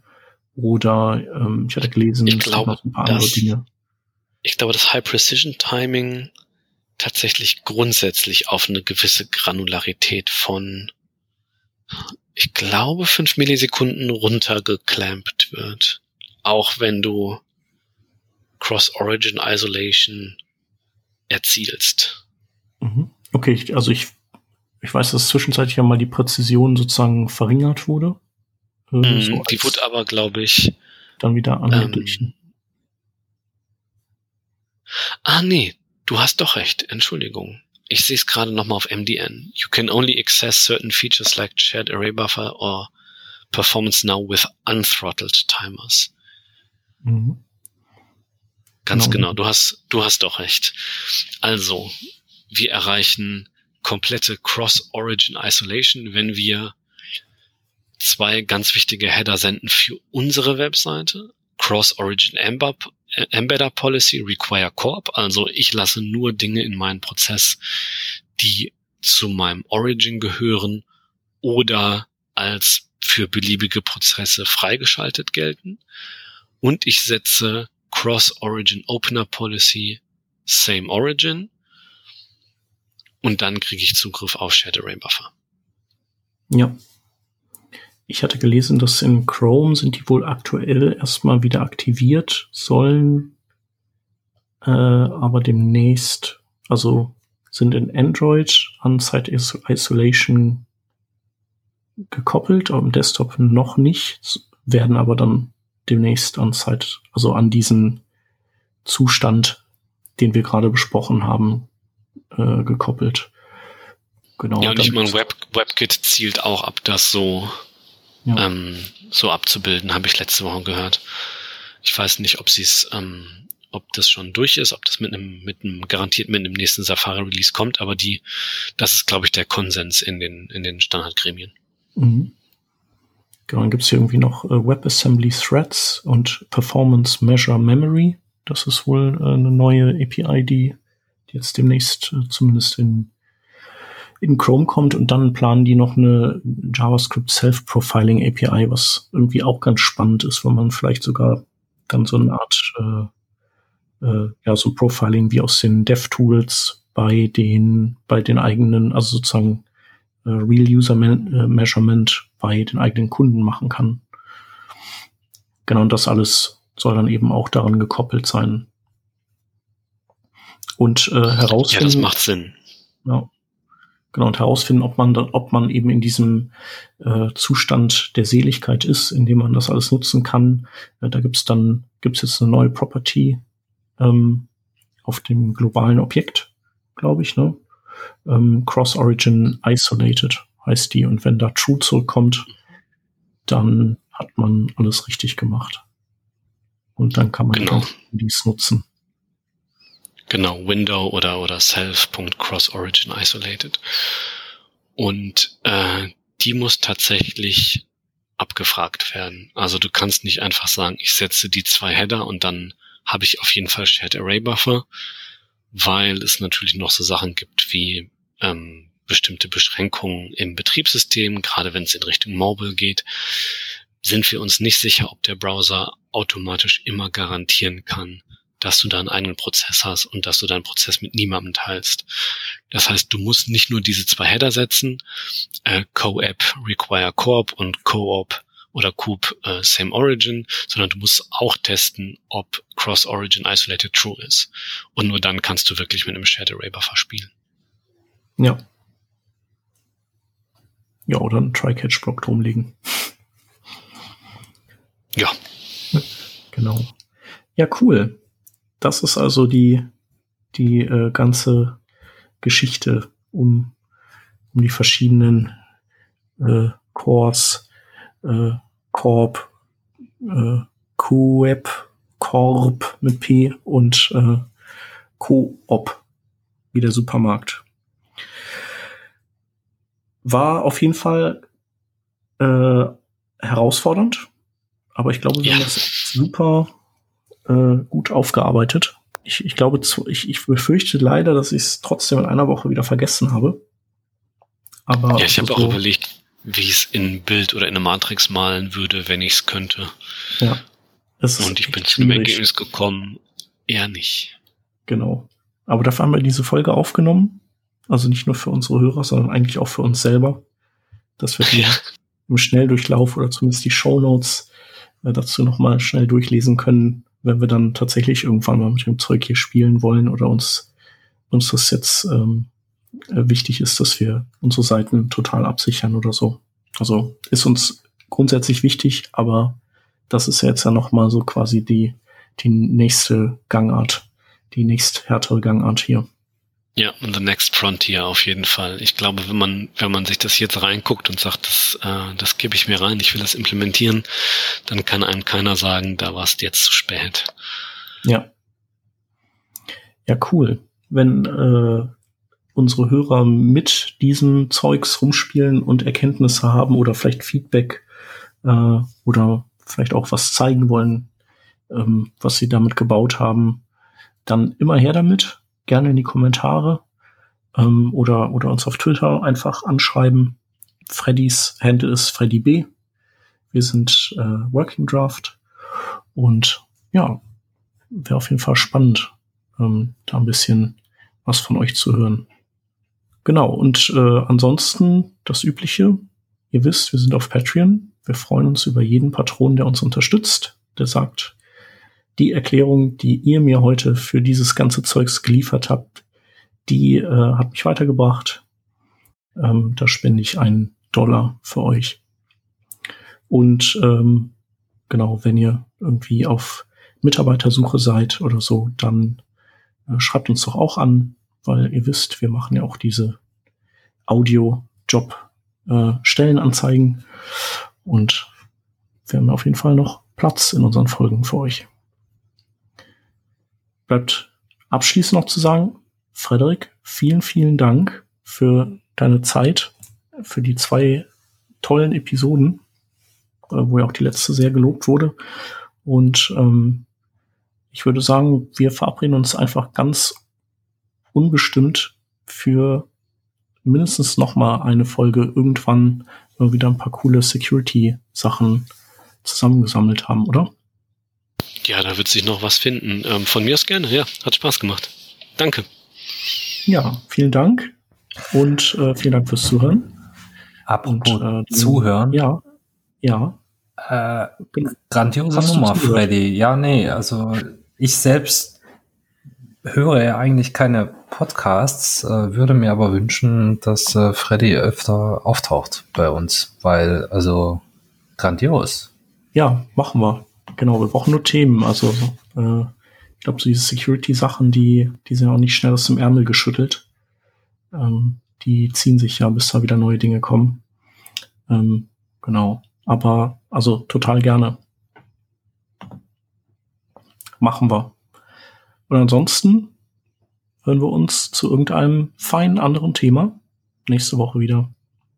Speaker 1: oder ähm, ich hatte gelesen,
Speaker 4: ich glaube,
Speaker 1: noch ein paar andere Dinge.
Speaker 4: Ich glaube, das High Precision Timing tatsächlich grundsätzlich auf eine gewisse Granularität von, ich glaube, fünf Millisekunden runtergeclampt wird. Auch wenn du Cross-Origin Isolation erzielst.
Speaker 1: Mhm. Okay, ich, also ich, ich weiß, dass zwischenzeitlich ja mal die Präzision sozusagen verringert wurde.
Speaker 4: Äh, mm, so die wurde aber, glaube ich,
Speaker 1: dann wieder angeglichen. Ähm,
Speaker 4: ah, nee, Du hast doch recht, Entschuldigung. Ich sehe es gerade nochmal auf MDN. You can only access certain features like shared array buffer or performance now with unthrottled timers. Mhm. Ganz genau. genau, du hast, du hast doch recht. Also, wir erreichen komplette Cross-Origin Isolation, wenn wir zwei ganz wichtige Header senden für unsere Webseite. Cross-Origin Embedder Policy Require Corp. Also ich lasse nur Dinge in meinen Prozess, die zu meinem Origin gehören oder als für beliebige Prozesse freigeschaltet gelten. Und ich setze Cross-Origin Opener Policy Same Origin. Und dann kriege ich Zugriff auf Shared Array Buffer.
Speaker 1: Ja. Ich hatte gelesen, dass in Chrome sind die wohl aktuell erstmal wieder aktiviert, sollen äh, aber demnächst, also sind in Android an Site Isolation gekoppelt, im Desktop noch nicht, werden aber dann demnächst an Site, also an diesen Zustand, den wir gerade besprochen haben, äh, gekoppelt.
Speaker 4: Genau. Ja, und ich meine, Web, WebKit zielt auch ab, das so ja. ähm, so abzubilden, habe ich letzte Woche gehört. Ich weiß nicht, ob sie es, ähm, ob das schon durch ist, ob das mit einem, mit einem garantiert mit einem nächsten Safari-Release kommt, aber die, das ist, glaube ich, der Konsens in den, in den Standardgremien. Mhm.
Speaker 1: Genau, dann gibt es hier irgendwie noch äh, WebAssembly Threads und Performance Measure Memory. Das ist wohl äh, eine neue API, die, jetzt demnächst äh, zumindest in in Chrome kommt und dann planen die noch eine JavaScript Self-Profiling API, was irgendwie auch ganz spannend ist, wo man vielleicht sogar dann so eine Art äh, äh, ja so Profiling wie aus den DevTools bei den bei den eigenen, also sozusagen äh, Real User Man äh, Measurement bei den eigenen Kunden machen kann. Genau, und das alles soll dann eben auch daran gekoppelt sein. Und äh, herausfinden. Ja,
Speaker 4: das macht Sinn.
Speaker 1: Ja, Genau, und herausfinden, ob man, da, ob man eben in diesem äh, Zustand der Seligkeit ist, in dem man das alles nutzen kann. Äh, da gibt's dann, gibt's jetzt eine neue Property ähm, auf dem globalen Objekt, glaube ich, ne? Ähm, Cross-Origin Isolated heißt die. Und wenn da True zurückkommt, dann hat man alles richtig gemacht. Und dann kann man genau. dies nutzen.
Speaker 4: Genau, Window oder, oder Self.cross-origin isolated. Und äh, die muss tatsächlich abgefragt werden. Also du kannst nicht einfach sagen, ich setze die zwei Header und dann habe ich auf jeden Fall Shared Array Buffer, weil es natürlich noch so Sachen gibt wie ähm, bestimmte Beschränkungen im Betriebssystem, gerade wenn es in Richtung Mobile geht, sind wir uns nicht sicher, ob der Browser automatisch immer garantieren kann, dass du da einen eigenen Prozess hast und dass du deinen Prozess mit niemandem teilst. Das heißt, du musst nicht nur diese zwei Header setzen, äh, Co-App Require Coop und Co-op oder Coop äh, Same Origin, sondern du musst auch testen, ob Cross-Origin Isolated True ist. Und nur dann kannst du wirklich mit einem Shared Array Buffer spielen.
Speaker 1: Ja. Ja, oder einen Try-Catch-Block drumlegen.
Speaker 4: Ja.
Speaker 1: Genau. Ja, cool. Das ist also die, die äh, ganze Geschichte um, um die verschiedenen äh, Cores, äh, Corp, äh, Coop, Corp mit P und äh, Coop, wie der Supermarkt. War auf jeden Fall äh, herausfordernd, aber ich glaube, wir
Speaker 4: Ja.
Speaker 1: haben das super äh, gut aufgearbeitet. Ich, ich glaube, zu, ich, ich befürchte leider, dass ich es trotzdem in einer Woche wieder vergessen habe. Aber
Speaker 4: Ja, ich habe
Speaker 1: so,
Speaker 4: auch überlegt, wie ich es in Bild oder in eine Matrix malen würde, wenn ich es könnte.
Speaker 1: Ja,
Speaker 4: Und ich bin zu dem. Ergebnis gekommen, eher nicht.
Speaker 1: Genau. Aber dafür haben wir diese Folge aufgenommen. Also nicht nur für unsere Hörer, sondern eigentlich auch für uns selber. Dass wir die
Speaker 4: Ja.
Speaker 1: im Schnelldurchlauf oder zumindest die Shownotes äh, dazu nochmal schnell durchlesen können, wenn wir dann tatsächlich irgendwann mal mit dem Zeug hier spielen wollen oder uns, uns das jetzt ähm, äh, wichtig ist, dass wir unsere Seiten total absichern oder so. Also ist uns grundsätzlich wichtig, aber das ist jetzt ja nochmal so quasi die, die nächste Gangart, die nächst härtere Gangart hier.
Speaker 4: Ja, und The Next Frontier auf jeden Fall. Ich glaube, wenn man, wenn man sich das jetzt reinguckt und sagt, das, äh, das gebe ich mir rein, ich will das implementieren, dann kann einem keiner sagen, da warst jetzt zu spät.
Speaker 1: Ja. Ja, cool. Wenn äh, unsere Hörer mit diesem Zeugs rumspielen und Erkenntnisse haben oder vielleicht Feedback äh, oder vielleicht auch was zeigen wollen, ähm, was sie damit gebaut haben, dann immer her damit. Gerne in die Kommentare ähm, oder, oder uns auf Twitter einfach anschreiben. Freddys Handle ist Freddy B. Wir sind äh, Working Draft und ja, wäre auf jeden Fall spannend, ähm, da ein bisschen was von euch zu hören. Genau, und äh, ansonsten das Übliche. Ihr wisst, wir sind auf Patreon. Wir freuen uns über jeden Patron, der uns unterstützt, der sagt, die Erklärung, die ihr mir heute für dieses ganze Zeugs geliefert habt, die äh, hat mich weitergebracht. Ähm, da spende ich einen Dollar für euch. Und ähm, genau, wenn ihr irgendwie auf Mitarbeitersuche seid oder so, dann äh, schreibt uns doch auch an, weil ihr wisst, wir machen ja auch diese Audio-Job-Stellenanzeigen und wir haben auf jeden Fall noch Platz in unseren Folgen für euch. Bleibt abschließend noch zu sagen, Frederik, vielen, vielen Dank für deine Zeit, für die zwei tollen Episoden, äh, wo ja auch die letzte sehr gelobt wurde. Und ähm, ich würde sagen, wir verabreden uns einfach ganz unbestimmt für mindestens noch mal eine Folge irgendwann, wenn wir wieder ein paar coole Security-Sachen zusammengesammelt haben, oder?
Speaker 4: Ja, da wird sich noch was finden. Ähm, von mir aus gerne, ja. Hat Spaß gemacht. Danke.
Speaker 1: Ja, vielen Dank und äh, vielen Dank fürs Zuhören.
Speaker 3: Apropos
Speaker 1: Und, äh,
Speaker 3: Zuhören.
Speaker 1: Ja, ja.
Speaker 3: Äh, grandiose
Speaker 1: Hast
Speaker 3: Nummer? Freddy. Ja, nee, also ich selbst höre ja eigentlich keine Podcasts, äh, würde mir aber wünschen, dass äh, Freddy öfter auftaucht bei uns, weil, also, grandios.
Speaker 1: Ja, machen wir. Genau, wir brauchen nur Themen. Also äh, ich glaube, so diese Security-Sachen, die, die sind auch nicht schnell aus dem Ärmel geschüttelt. Ähm, die ziehen sich ja, bis da wieder neue Dinge kommen. Ähm, genau. Aber also total gerne. Machen wir. Und ansonsten hören wir uns zu irgendeinem feinen anderen Thema nächste Woche wieder.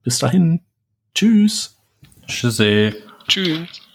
Speaker 1: Bis dahin. Tschüss.
Speaker 3: Tschüssi.
Speaker 4: Tschüss.